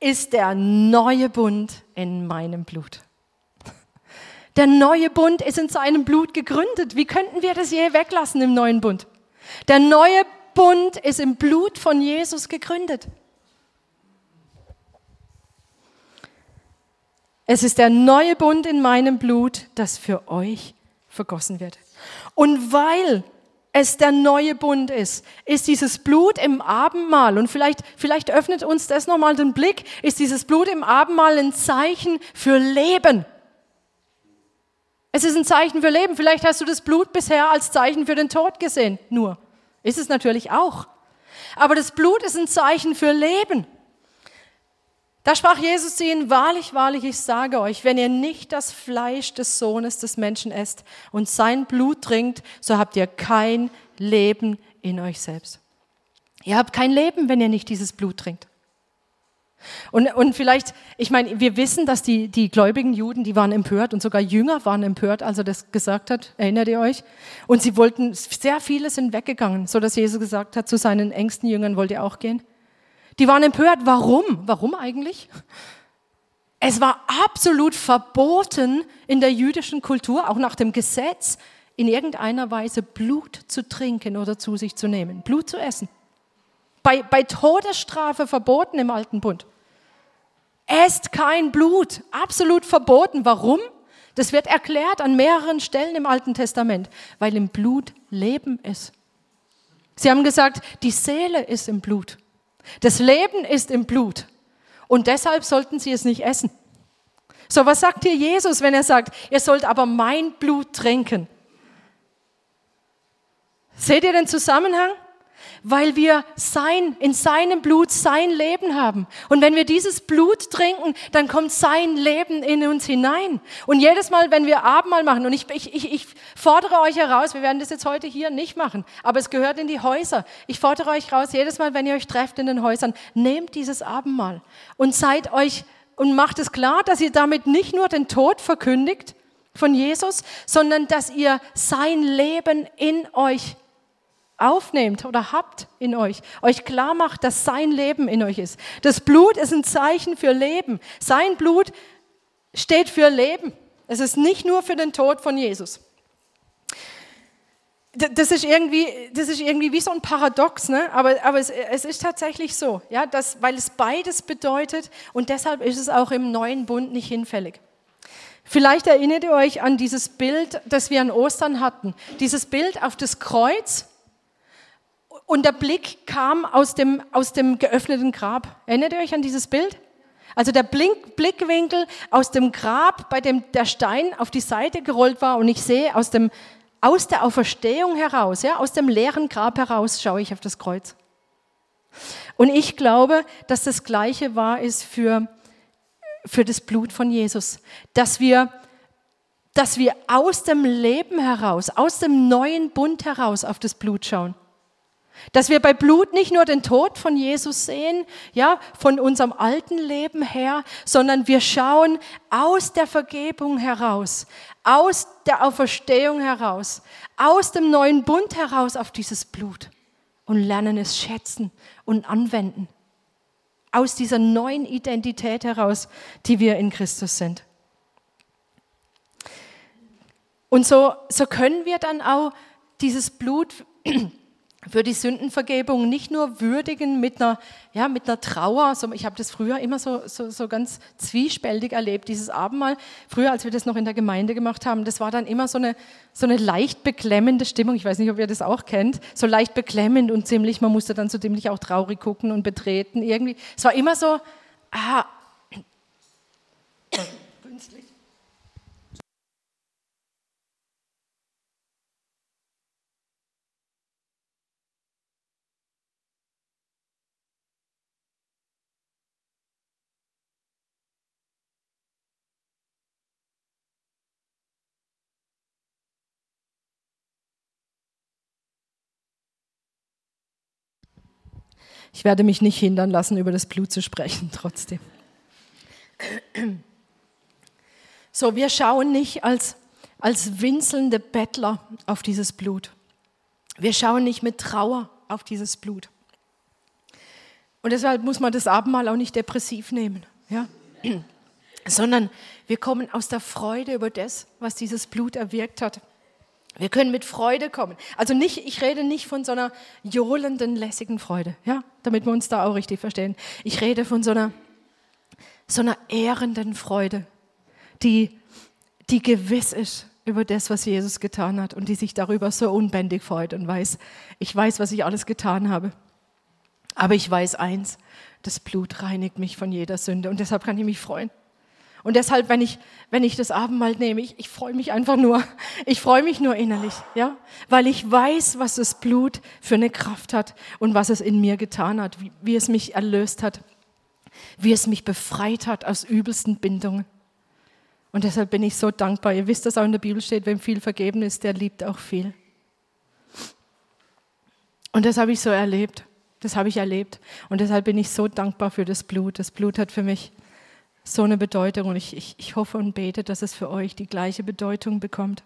ist der neue Bund in meinem Blut. Der neue Bund ist in seinem Blut gegründet. Wie könnten wir das je weglassen im neuen Bund? Der neue Bund ist im Blut von Jesus gegründet. Es ist der neue Bund in meinem Blut, das für euch vergossen wird. Und weil es der neue Bund ist, ist dieses Blut im Abendmahl, und vielleicht, vielleicht öffnet uns das nochmal den Blick, ist dieses Blut im Abendmahl ein Zeichen für Leben. Es ist ein Zeichen für Leben. Vielleicht hast du das Blut bisher als Zeichen für den Tod gesehen. Nur. Ist es natürlich auch. Aber das Blut ist ein Zeichen für Leben. Da sprach Jesus zu ihnen, wahrlich, wahrlich, ich sage euch, wenn ihr nicht das Fleisch des Sohnes des Menschen esst und sein Blut trinkt, so habt ihr kein Leben in euch selbst. Ihr habt kein Leben, wenn ihr nicht dieses Blut trinkt. Und, und vielleicht, ich meine, wir wissen, dass die, die gläubigen Juden, die waren empört und sogar Jünger waren empört, als er das gesagt hat. Erinnert ihr euch? Und sie wollten, sehr viele sind weggegangen, so dass Jesus gesagt hat, zu seinen engsten Jüngern wollt ihr auch gehen. Die waren empört. Warum? Warum eigentlich? Es war absolut verboten in der jüdischen Kultur, auch nach dem Gesetz, in irgendeiner Weise Blut zu trinken oder zu sich zu nehmen, Blut zu essen. Bei, bei Todesstrafe verboten im Alten Bund. Esst kein Blut, absolut verboten. Warum? Das wird erklärt an mehreren Stellen im Alten Testament, weil im Blut Leben ist. Sie haben gesagt, die Seele ist im Blut. Das Leben ist im Blut. Und deshalb sollten sie es nicht essen. So, was sagt hier Jesus, wenn er sagt, ihr sollt aber mein Blut trinken? Seht ihr den Zusammenhang? Weil wir sein, in seinem Blut sein Leben haben. Und wenn wir dieses Blut trinken, dann kommt sein Leben in uns hinein. Und jedes Mal, wenn wir Abendmahl machen, und ich, ich, ich, fordere euch heraus, wir werden das jetzt heute hier nicht machen, aber es gehört in die Häuser. Ich fordere euch heraus, jedes Mal, wenn ihr euch trefft in den Häusern, nehmt dieses Abendmahl und seid euch und macht es klar, dass ihr damit nicht nur den Tod verkündigt von Jesus, sondern dass ihr sein Leben in euch aufnehmt oder habt in euch, euch klar macht, dass sein Leben in euch ist. Das Blut ist ein Zeichen für Leben. Sein Blut steht für Leben. Es ist nicht nur für den Tod von Jesus. Das ist irgendwie, das ist irgendwie wie so ein Paradox, ne? aber, aber es, es ist tatsächlich so, ja, dass, weil es beides bedeutet und deshalb ist es auch im neuen Bund nicht hinfällig. Vielleicht erinnert ihr euch an dieses Bild, das wir an Ostern hatten. Dieses Bild auf das Kreuz und der Blick kam aus dem, aus dem geöffneten Grab. Erinnert ihr euch an dieses Bild? Also der Blink, Blickwinkel aus dem Grab, bei dem der Stein auf die Seite gerollt war und ich sehe aus, dem, aus der Auferstehung heraus, ja, aus dem leeren Grab heraus schaue ich auf das Kreuz. Und ich glaube, dass das Gleiche wahr ist für, für das Blut von Jesus, dass wir, dass wir aus dem Leben heraus, aus dem neuen Bund heraus auf das Blut schauen. Dass wir bei Blut nicht nur den Tod von Jesus sehen, ja, von unserem alten Leben her, sondern wir schauen aus der Vergebung heraus, aus der Auferstehung heraus, aus dem neuen Bund heraus auf dieses Blut und lernen es schätzen und anwenden. Aus dieser neuen Identität heraus, die wir in Christus sind. Und so, so können wir dann auch dieses Blut für die Sündenvergebung nicht nur würdigen mit einer, ja, mit einer Trauer. So, ich habe das früher immer so, so, so ganz zwiespältig erlebt, dieses Abendmahl. Früher, als wir das noch in der Gemeinde gemacht haben, das war dann immer so eine, so eine leicht beklemmende Stimmung. Ich weiß nicht, ob ihr das auch kennt. So leicht beklemmend und ziemlich, man musste dann so ziemlich auch traurig gucken und betreten irgendwie. Es war immer so, ah, Ich werde mich nicht hindern lassen, über das Blut zu sprechen, trotzdem. So, wir schauen nicht als, als winselnde Bettler auf dieses Blut. Wir schauen nicht mit Trauer auf dieses Blut. Und deshalb muss man das Abendmahl auch nicht depressiv nehmen, ja? sondern wir kommen aus der Freude über das, was dieses Blut erwirkt hat. Wir können mit Freude kommen. Also nicht, ich rede nicht von so einer johlenden, lässigen Freude, ja, damit wir uns da auch richtig verstehen. Ich rede von so einer, so einer ehrenden Freude, die, die gewiss ist über das, was Jesus getan hat und die sich darüber so unbändig freut und weiß, ich weiß, was ich alles getan habe. Aber ich weiß eins, das Blut reinigt mich von jeder Sünde und deshalb kann ich mich freuen. Und deshalb, wenn ich, wenn ich das Abendmahl nehme, ich, ich freue mich einfach nur. Ich freue mich nur innerlich, ja, weil ich weiß, was das Blut für eine Kraft hat und was es in mir getan hat, wie, wie es mich erlöst hat, wie es mich befreit hat aus übelsten Bindungen. Und deshalb bin ich so dankbar. Ihr wisst, dass auch in der Bibel steht, wem viel vergeben ist, der liebt auch viel. Und das habe ich so erlebt. Das habe ich erlebt. Und deshalb bin ich so dankbar für das Blut. Das Blut hat für mich so eine Bedeutung und ich, ich, ich hoffe und bete, dass es für euch die gleiche Bedeutung bekommt.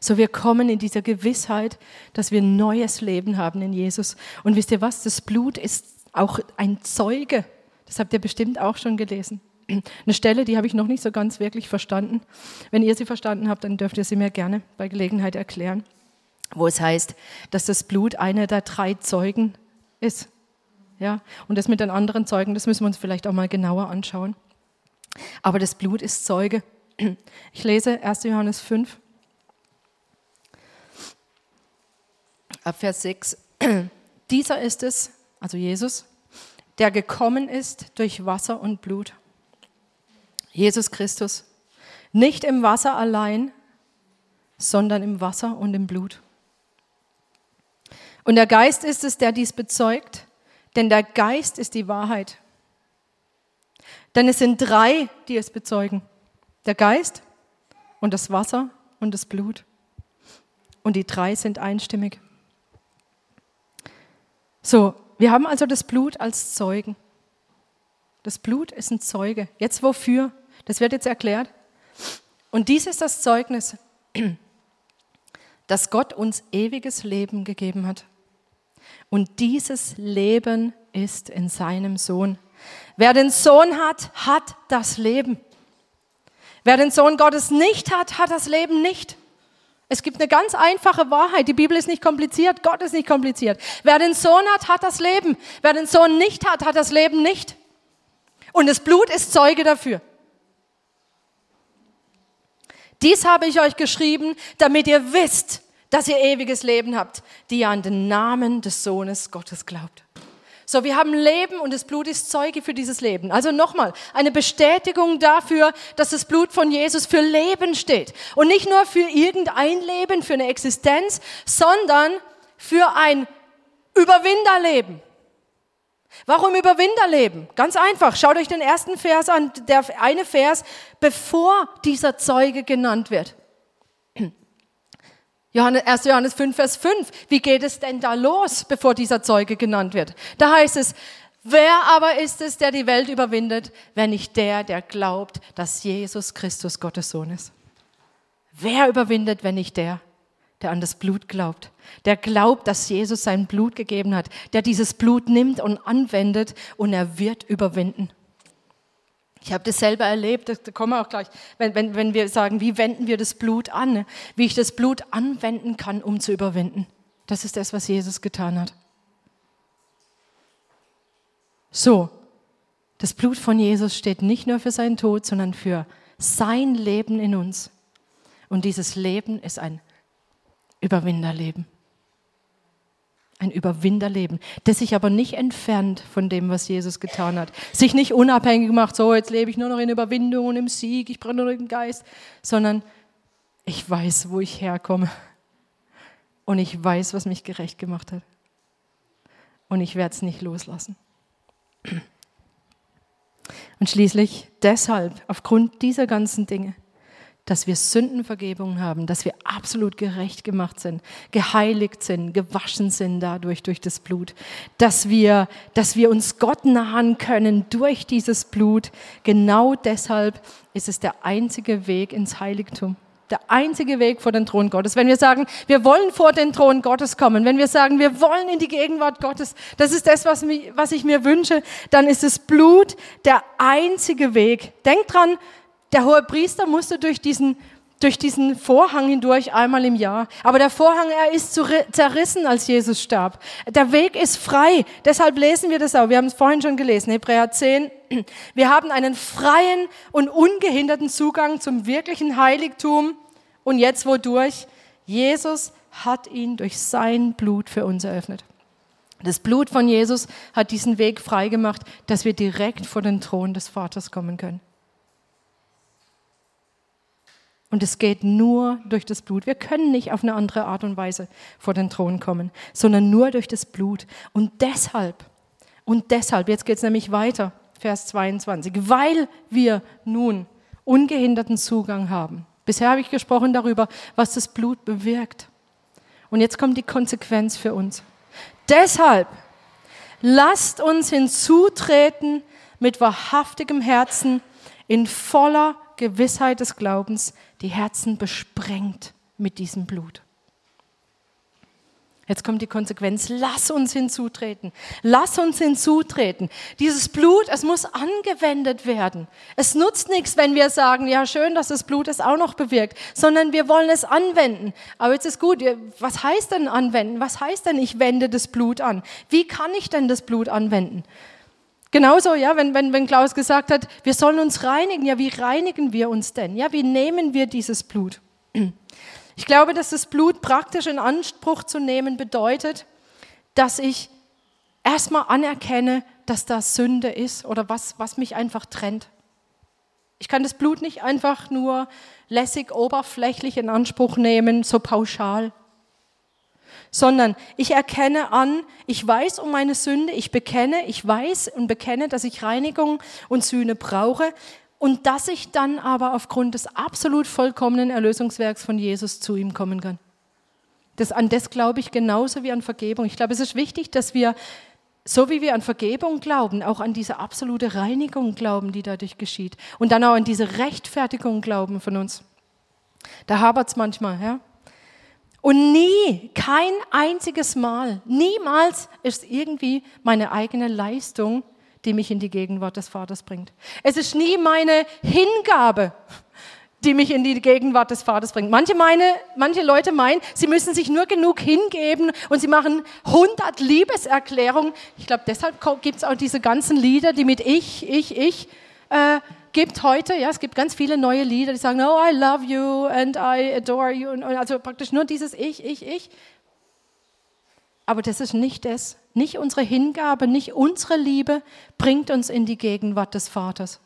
So, wir kommen in dieser Gewissheit, dass wir neues Leben haben in Jesus. Und wisst ihr was? Das Blut ist auch ein Zeuge. Das habt ihr bestimmt auch schon gelesen. Eine Stelle, die habe ich noch nicht so ganz wirklich verstanden. Wenn ihr sie verstanden habt, dann dürft ihr sie mir gerne bei Gelegenheit erklären. Wo es heißt, dass das Blut einer der drei Zeugen ist. Ja? Und das mit den anderen Zeugen, das müssen wir uns vielleicht auch mal genauer anschauen. Aber das Blut ist Zeuge. Ich lese 1. Johannes 5, ab Vers 6. Dieser ist es, also Jesus, der gekommen ist durch Wasser und Blut. Jesus Christus. Nicht im Wasser allein, sondern im Wasser und im Blut. Und der Geist ist es, der dies bezeugt, denn der Geist ist die Wahrheit. Denn es sind drei, die es bezeugen. Der Geist und das Wasser und das Blut. Und die drei sind einstimmig. So, wir haben also das Blut als Zeugen. Das Blut ist ein Zeuge. Jetzt wofür? Das wird jetzt erklärt. Und dies ist das Zeugnis, dass Gott uns ewiges Leben gegeben hat. Und dieses Leben ist in seinem Sohn. Wer den Sohn hat, hat das Leben. Wer den Sohn Gottes nicht hat, hat das Leben nicht. Es gibt eine ganz einfache Wahrheit. Die Bibel ist nicht kompliziert, Gott ist nicht kompliziert. Wer den Sohn hat, hat das Leben. Wer den Sohn nicht hat, hat das Leben nicht. Und das Blut ist Zeuge dafür. Dies habe ich euch geschrieben, damit ihr wisst, dass ihr ewiges Leben habt, die ihr an den Namen des Sohnes Gottes glaubt. So, wir haben Leben und das Blut ist Zeuge für dieses Leben. Also nochmal, eine Bestätigung dafür, dass das Blut von Jesus für Leben steht. Und nicht nur für irgendein Leben, für eine Existenz, sondern für ein Überwinderleben. Warum Überwinderleben? Ganz einfach. Schaut euch den ersten Vers an, der eine Vers, bevor dieser Zeuge genannt wird. Johannes, 1. Johannes 5, Vers 5. Wie geht es denn da los, bevor dieser Zeuge genannt wird? Da heißt es, wer aber ist es, der die Welt überwindet, wenn nicht der, der glaubt, dass Jesus Christus Gottes Sohn ist? Wer überwindet, wenn nicht der, der an das Blut glaubt? Der glaubt, dass Jesus sein Blut gegeben hat, der dieses Blut nimmt und anwendet und er wird überwinden. Ich habe das selber erlebt, da kommen wir auch gleich, wenn, wenn, wenn wir sagen, wie wenden wir das Blut an, wie ich das Blut anwenden kann, um zu überwinden. Das ist das, was Jesus getan hat. So, das Blut von Jesus steht nicht nur für seinen Tod, sondern für sein Leben in uns. Und dieses Leben ist ein Überwinderleben. Ein Überwinderleben, das sich aber nicht entfernt von dem, was Jesus getan hat. Sich nicht unabhängig macht, so jetzt lebe ich nur noch in Überwindung und im Sieg, ich brenne nur im Geist, sondern ich weiß, wo ich herkomme. Und ich weiß, was mich gerecht gemacht hat. Und ich werde es nicht loslassen. Und schließlich deshalb, aufgrund dieser ganzen Dinge, dass wir Sündenvergebung haben, dass wir absolut gerecht gemacht sind, geheiligt sind, gewaschen sind dadurch durch das Blut, dass wir, dass wir uns Gott nahen können durch dieses Blut. Genau deshalb ist es der einzige Weg ins Heiligtum der einzige Weg vor den Thron Gottes. Wenn wir sagen, wir wollen vor den Thron Gottes kommen, wenn wir sagen, wir wollen in die Gegenwart Gottes, das ist das, was, mich, was ich mir wünsche, dann ist das Blut der einzige Weg. Denk dran, der hohe Priester musste durch diesen durch diesen Vorhang hindurch einmal im Jahr. Aber der Vorhang, er ist zerrissen, als Jesus starb. Der Weg ist frei. Deshalb lesen wir das auch. Wir haben es vorhin schon gelesen, Hebräer 10. Wir haben einen freien und ungehinderten Zugang zum wirklichen Heiligtum. Und jetzt wodurch? Jesus hat ihn durch sein Blut für uns eröffnet. Das Blut von Jesus hat diesen Weg frei gemacht, dass wir direkt vor den Thron des Vaters kommen können. Und es geht nur durch das Blut. Wir können nicht auf eine andere Art und Weise vor den Thron kommen, sondern nur durch das Blut. Und deshalb, und deshalb, jetzt geht es nämlich weiter, Vers 22, weil wir nun ungehinderten Zugang haben. Bisher habe ich gesprochen darüber, was das Blut bewirkt. Und jetzt kommt die Konsequenz für uns. Deshalb lasst uns hinzutreten mit wahrhaftigem Herzen in voller Gewissheit des Glaubens die Herzen besprengt mit diesem Blut. Jetzt kommt die Konsequenz. Lass uns hinzutreten. Lass uns hinzutreten. Dieses Blut, es muss angewendet werden. Es nutzt nichts, wenn wir sagen, ja schön, dass das Blut es auch noch bewirkt, sondern wir wollen es anwenden. Aber jetzt ist gut, was heißt denn anwenden? Was heißt denn, ich wende das Blut an? Wie kann ich denn das Blut anwenden? Genauso, ja, wenn, wenn, wenn Klaus gesagt hat, wir sollen uns reinigen, ja, wie reinigen wir uns denn? Ja, wie nehmen wir dieses Blut? Ich glaube, dass das Blut praktisch in Anspruch zu nehmen bedeutet, dass ich erstmal anerkenne, dass da Sünde ist oder was, was mich einfach trennt. Ich kann das Blut nicht einfach nur lässig, oberflächlich in Anspruch nehmen, so pauschal sondern ich erkenne an, ich weiß um meine Sünde, ich bekenne, ich weiß und bekenne, dass ich Reinigung und Sühne brauche und dass ich dann aber aufgrund des absolut vollkommenen Erlösungswerks von Jesus zu ihm kommen kann. Das, an das glaube ich genauso wie an Vergebung. Ich glaube, es ist wichtig, dass wir, so wie wir an Vergebung glauben, auch an diese absolute Reinigung glauben, die dadurch geschieht. Und dann auch an diese Rechtfertigung glauben von uns. Da hapert es manchmal, ja. Und nie, kein einziges Mal, niemals ist irgendwie meine eigene Leistung, die mich in die Gegenwart des Vaters bringt. Es ist nie meine Hingabe, die mich in die Gegenwart des Vaters bringt. Manche, meine, manche Leute meinen, sie müssen sich nur genug hingeben und sie machen 100 Liebeserklärungen. Ich glaube, deshalb gibt es auch diese ganzen Lieder, die mit ich, ich, ich äh, gibt heute, ja, es gibt ganz viele neue Lieder, die sagen, oh, I love you and I adore you. Und also praktisch nur dieses Ich, Ich, Ich. Aber das ist nicht das. Nicht unsere Hingabe, nicht unsere Liebe bringt uns in die Gegenwart des Vaters,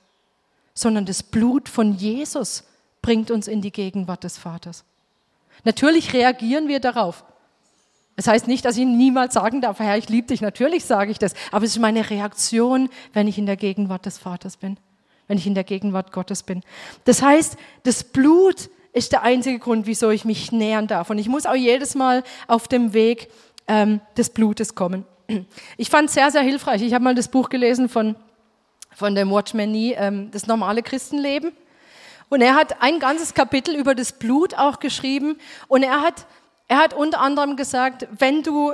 sondern das Blut von Jesus bringt uns in die Gegenwart des Vaters. Natürlich reagieren wir darauf. Das heißt nicht, dass ich niemals sagen darf, Herr, ich liebe dich. Natürlich sage ich das. Aber es ist meine Reaktion, wenn ich in der Gegenwart des Vaters bin wenn ich in der Gegenwart Gottes bin. Das heißt, das Blut ist der einzige Grund, wieso ich mich nähern darf. Und ich muss auch jedes Mal auf dem Weg ähm, des Blutes kommen. Ich fand es sehr, sehr hilfreich. Ich habe mal das Buch gelesen von, von dem Watchman Nee, ähm, das normale Christenleben. Und er hat ein ganzes Kapitel über das Blut auch geschrieben. Und er hat, er hat unter anderem gesagt, wenn du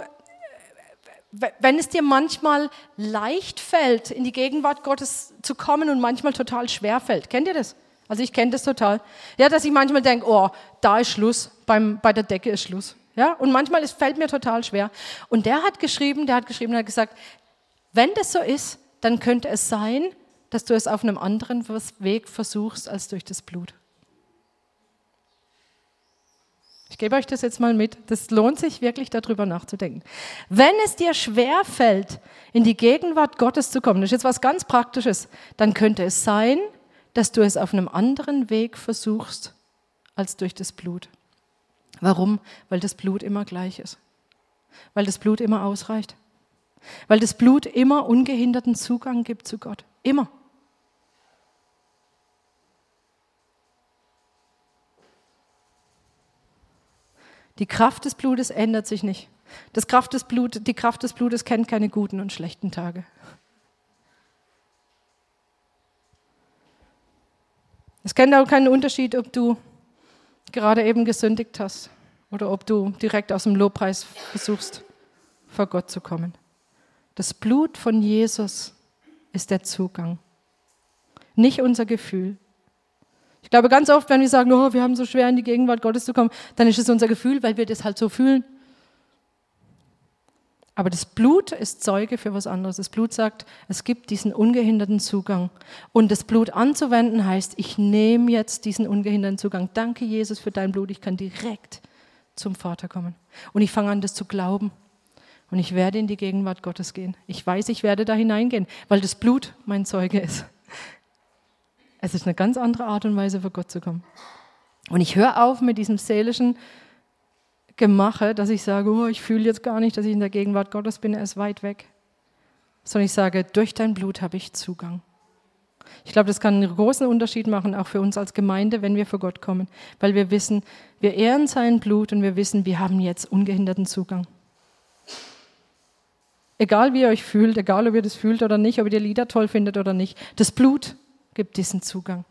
wenn es dir manchmal leicht fällt, in die Gegenwart Gottes zu kommen und manchmal total schwer fällt. Kennt ihr das? Also ich kenne das total. Ja, dass ich manchmal denke, oh, da ist Schluss, beim, bei der Decke ist Schluss. Ja, und manchmal es fällt mir total schwer. Und der hat geschrieben, der hat geschrieben, der hat gesagt, wenn das so ist, dann könnte es sein, dass du es auf einem anderen Weg versuchst als durch das Blut. Ich gebe euch das jetzt mal mit. Das lohnt sich wirklich darüber nachzudenken. Wenn es dir schwer fällt, in die Gegenwart Gottes zu kommen, das ist jetzt was ganz Praktisches, dann könnte es sein, dass du es auf einem anderen Weg versuchst als durch das Blut. Warum? Weil das Blut immer gleich ist. Weil das Blut immer ausreicht. Weil das Blut immer ungehinderten Zugang gibt zu Gott. Immer. Die Kraft des Blutes ändert sich nicht. Das Kraft des Blut, die Kraft des Blutes kennt keine guten und schlechten Tage. Es kennt auch keinen Unterschied, ob du gerade eben gesündigt hast oder ob du direkt aus dem Lobpreis versuchst, vor Gott zu kommen. Das Blut von Jesus ist der Zugang, nicht unser Gefühl. Ich glaube, ganz oft, wenn wir sagen, oh, wir haben so schwer in die Gegenwart Gottes zu kommen, dann ist es unser Gefühl, weil wir das halt so fühlen. Aber das Blut ist Zeuge für was anderes. Das Blut sagt, es gibt diesen ungehinderten Zugang. Und das Blut anzuwenden heißt, ich nehme jetzt diesen ungehinderten Zugang. Danke, Jesus, für dein Blut. Ich kann direkt zum Vater kommen. Und ich fange an, das zu glauben. Und ich werde in die Gegenwart Gottes gehen. Ich weiß, ich werde da hineingehen, weil das Blut mein Zeuge ist. Es ist eine ganz andere Art und Weise, für Gott zu kommen. Und ich höre auf mit diesem seelischen Gemache, dass ich sage, oh, ich fühle jetzt gar nicht, dass ich in der Gegenwart Gottes bin, er ist weit weg. Sondern ich sage, durch dein Blut habe ich Zugang. Ich glaube, das kann einen großen Unterschied machen, auch für uns als Gemeinde, wenn wir vor Gott kommen, weil wir wissen, wir ehren sein Blut und wir wissen, wir haben jetzt ungehinderten Zugang. Egal wie ihr euch fühlt, egal ob ihr das fühlt oder nicht, ob ihr die Lieder toll findet oder nicht, das Blut gibt diesen Zugang.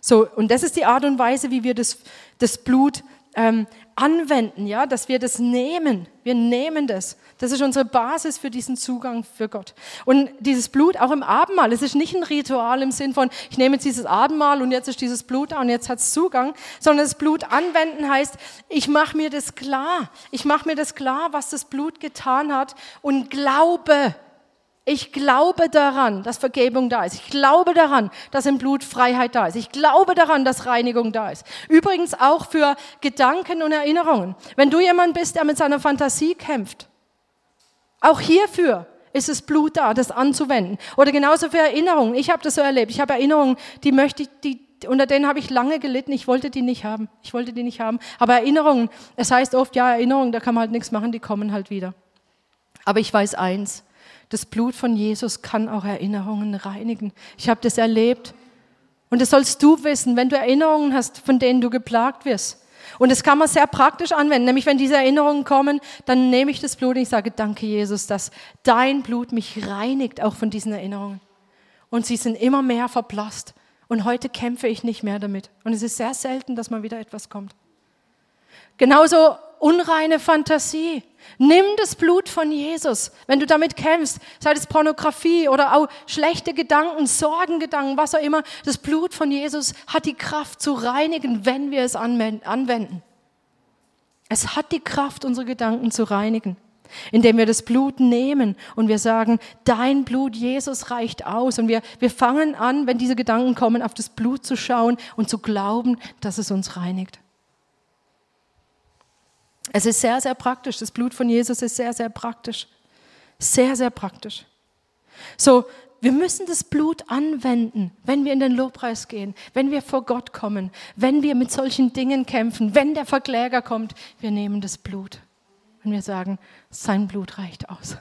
So, und das ist die Art und Weise, wie wir das, das Blut ähm, anwenden, ja, dass wir das nehmen. Wir nehmen das. Das ist unsere Basis für diesen Zugang für Gott. Und dieses Blut auch im Abendmahl, es ist nicht ein Ritual im Sinn von, ich nehme jetzt dieses Abendmahl und jetzt ist dieses Blut da und jetzt hat es Zugang, sondern das Blut anwenden heißt, ich mache mir das klar. Ich mache mir das klar, was das Blut getan hat und glaube, ich glaube daran, dass Vergebung da ist. Ich glaube daran, dass im Blut Freiheit da ist. Ich glaube daran, dass Reinigung da ist. Übrigens auch für Gedanken und Erinnerungen. Wenn du jemand bist, der mit seiner Fantasie kämpft, auch hierfür ist das Blut da, das anzuwenden. Oder genauso für Erinnerungen. Ich habe das so erlebt. Ich habe Erinnerungen, die möchte ich, die, unter denen habe ich lange gelitten. Ich wollte die nicht haben. Ich wollte die nicht haben. Aber Erinnerungen, es heißt oft, ja, Erinnerungen, da kann man halt nichts machen, die kommen halt wieder. Aber ich weiß eins, das Blut von Jesus kann auch Erinnerungen reinigen. Ich habe das erlebt. Und das sollst du wissen, wenn du Erinnerungen hast, von denen du geplagt wirst. Und das kann man sehr praktisch anwenden. Nämlich, wenn diese Erinnerungen kommen, dann nehme ich das Blut und ich sage, danke Jesus, dass dein Blut mich reinigt, auch von diesen Erinnerungen. Und sie sind immer mehr verblasst. Und heute kämpfe ich nicht mehr damit. Und es ist sehr selten, dass mal wieder etwas kommt. Genauso unreine Fantasie. Nimm das Blut von Jesus, wenn du damit kämpfst, sei es Pornografie oder auch schlechte Gedanken, Sorgengedanken, was auch immer. Das Blut von Jesus hat die Kraft zu reinigen, wenn wir es anwenden. Es hat die Kraft, unsere Gedanken zu reinigen, indem wir das Blut nehmen und wir sagen, dein Blut, Jesus, reicht aus. Und wir, wir fangen an, wenn diese Gedanken kommen, auf das Blut zu schauen und zu glauben, dass es uns reinigt. Es ist sehr, sehr praktisch. Das Blut von Jesus ist sehr, sehr praktisch. Sehr, sehr praktisch. So, wir müssen das Blut anwenden, wenn wir in den Lobpreis gehen, wenn wir vor Gott kommen, wenn wir mit solchen Dingen kämpfen, wenn der Verkläger kommt. Wir nehmen das Blut und wir sagen, sein Blut reicht aus.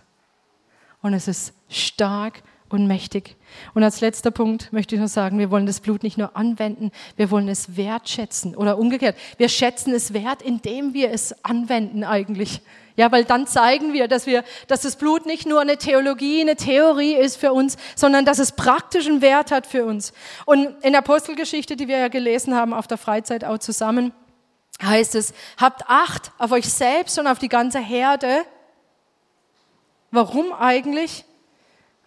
Und es ist stark und mächtig. Und als letzter Punkt möchte ich noch sagen, wir wollen das Blut nicht nur anwenden, wir wollen es wertschätzen oder umgekehrt. Wir schätzen es wert, indem wir es anwenden eigentlich. Ja, weil dann zeigen wir, dass wir, dass das Blut nicht nur eine Theologie, eine Theorie ist für uns, sondern dass es praktischen Wert hat für uns. Und in der Apostelgeschichte, die wir ja gelesen haben auf der Freizeit auch zusammen, heißt es, habt Acht auf euch selbst und auf die ganze Herde. Warum eigentlich?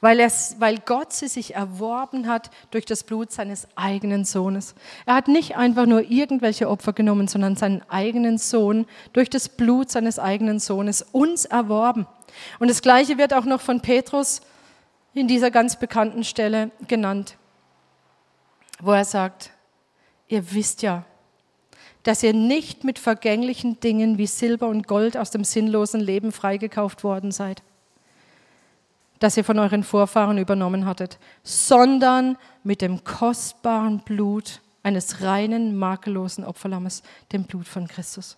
Weil, es, weil Gott sie sich erworben hat durch das Blut seines eigenen Sohnes. Er hat nicht einfach nur irgendwelche Opfer genommen, sondern seinen eigenen Sohn durch das Blut seines eigenen Sohnes uns erworben. Und das Gleiche wird auch noch von Petrus in dieser ganz bekannten Stelle genannt, wo er sagt, ihr wisst ja, dass ihr nicht mit vergänglichen Dingen wie Silber und Gold aus dem sinnlosen Leben freigekauft worden seid das ihr von euren Vorfahren übernommen hattet, sondern mit dem kostbaren Blut eines reinen, makellosen Opferlammes, dem Blut von Christus.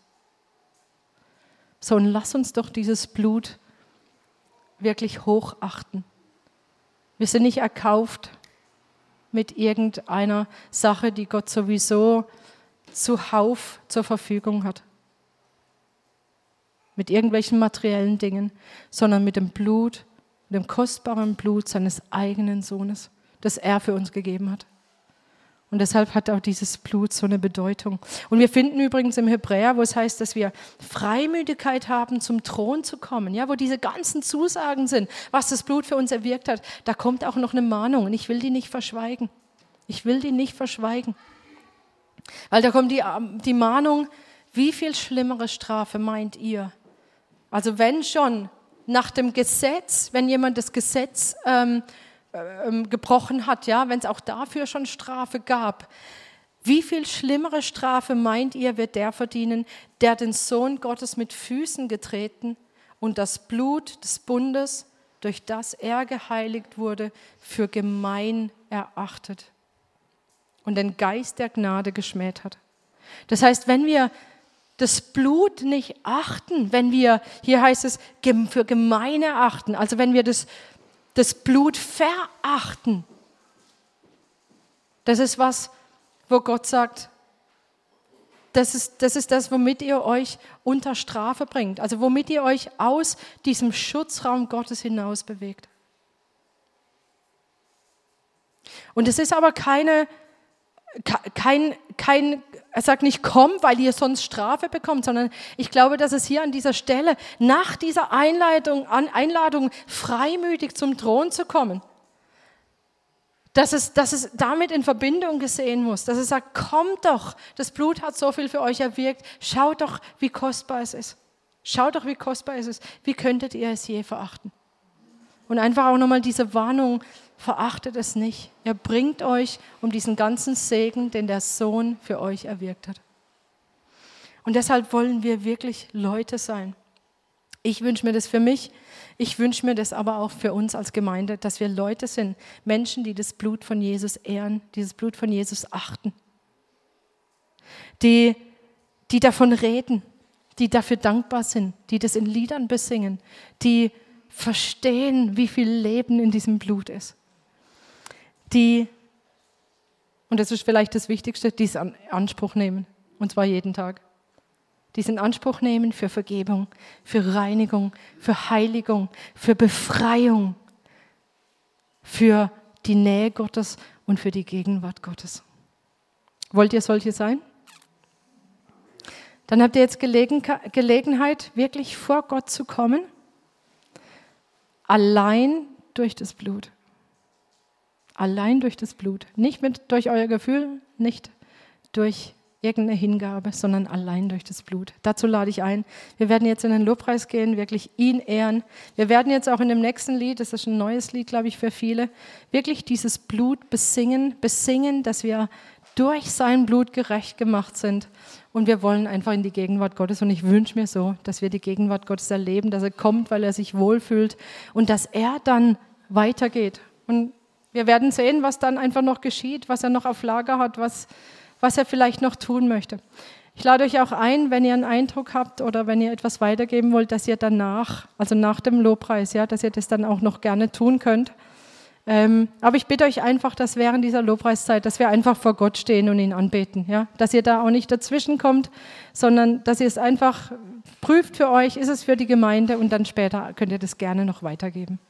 So, und lass uns doch dieses Blut wirklich hochachten. Wir sind nicht erkauft mit irgendeiner Sache, die Gott sowieso zuhauf zur Verfügung hat. mit irgendwelchen materiellen Dingen, sondern mit dem Blut, mit dem kostbaren Blut seines eigenen Sohnes, das er für uns gegeben hat. Und deshalb hat auch dieses Blut so eine Bedeutung. Und wir finden übrigens im Hebräer, wo es heißt, dass wir Freimütigkeit haben, zum Thron zu kommen, ja, wo diese ganzen Zusagen sind, was das Blut für uns erwirkt hat, da kommt auch noch eine Mahnung und ich will die nicht verschweigen. Ich will die nicht verschweigen. Weil da kommt die, die Mahnung, wie viel schlimmere Strafe meint ihr? Also wenn schon nach dem Gesetz, wenn jemand das Gesetz ähm, ähm, gebrochen hat, ja, wenn es auch dafür schon Strafe gab. Wie viel schlimmere Strafe meint ihr, wird der verdienen, der den Sohn Gottes mit Füßen getreten und das Blut des Bundes, durch das er geheiligt wurde, für gemein erachtet und den Geist der Gnade geschmäht hat? Das heißt, wenn wir das Blut nicht achten, wenn wir, hier heißt es, für gemeine achten, also wenn wir das das Blut verachten. Das ist was, wo Gott sagt, das ist, das ist das, womit ihr euch unter Strafe bringt, also womit ihr euch aus diesem Schutzraum Gottes hinaus bewegt. Und es ist aber keine, kein, kein, er sagt nicht, komm, weil ihr sonst Strafe bekommt, sondern ich glaube, dass es hier an dieser Stelle nach dieser Einladung, Einladung freimütig zum Thron zu kommen, dass es, dass es damit in Verbindung gesehen muss, dass es sagt, kommt doch, das Blut hat so viel für euch erwirkt, schaut doch, wie kostbar es ist. Schaut doch, wie kostbar es ist. Wie könntet ihr es je verachten? Und einfach auch nochmal diese Warnung, verachtet es nicht. Er bringt euch um diesen ganzen Segen, den der Sohn für euch erwirkt hat. Und deshalb wollen wir wirklich Leute sein. Ich wünsche mir das für mich, ich wünsche mir das aber auch für uns als Gemeinde, dass wir Leute sind, Menschen, die das Blut von Jesus ehren, dieses Blut von Jesus achten, die, die davon reden, die dafür dankbar sind, die das in Liedern besingen, die verstehen, wie viel Leben in diesem Blut ist die, und das ist vielleicht das Wichtigste, die es in Anspruch nehmen, und zwar jeden Tag. Die es in Anspruch nehmen für Vergebung, für Reinigung, für Heiligung, für Befreiung, für die Nähe Gottes und für die Gegenwart Gottes. Wollt ihr solche sein? Dann habt ihr jetzt Gelegenheit, wirklich vor Gott zu kommen, allein durch das Blut. Allein durch das Blut. Nicht mit, durch euer Gefühl, nicht durch irgendeine Hingabe, sondern allein durch das Blut. Dazu lade ich ein. Wir werden jetzt in den Lobpreis gehen, wirklich ihn ehren. Wir werden jetzt auch in dem nächsten Lied, das ist ein neues Lied, glaube ich, für viele, wirklich dieses Blut besingen, besingen, dass wir durch sein Blut gerecht gemacht sind. Und wir wollen einfach in die Gegenwart Gottes. Und ich wünsche mir so, dass wir die Gegenwart Gottes erleben, dass er kommt, weil er sich wohlfühlt und dass er dann weitergeht. Und wir werden sehen, was dann einfach noch geschieht, was er noch auf Lager hat, was, was er vielleicht noch tun möchte. Ich lade euch auch ein, wenn ihr einen Eindruck habt oder wenn ihr etwas weitergeben wollt, dass ihr danach, also nach dem Lobpreis, ja, dass ihr das dann auch noch gerne tun könnt. Ähm, aber ich bitte euch einfach, dass während dieser Lobpreiszeit, dass wir einfach vor Gott stehen und ihn anbeten, ja, dass ihr da auch nicht dazwischen kommt, sondern dass ihr es einfach prüft für euch, ist es für die Gemeinde und dann später könnt ihr das gerne noch weitergeben.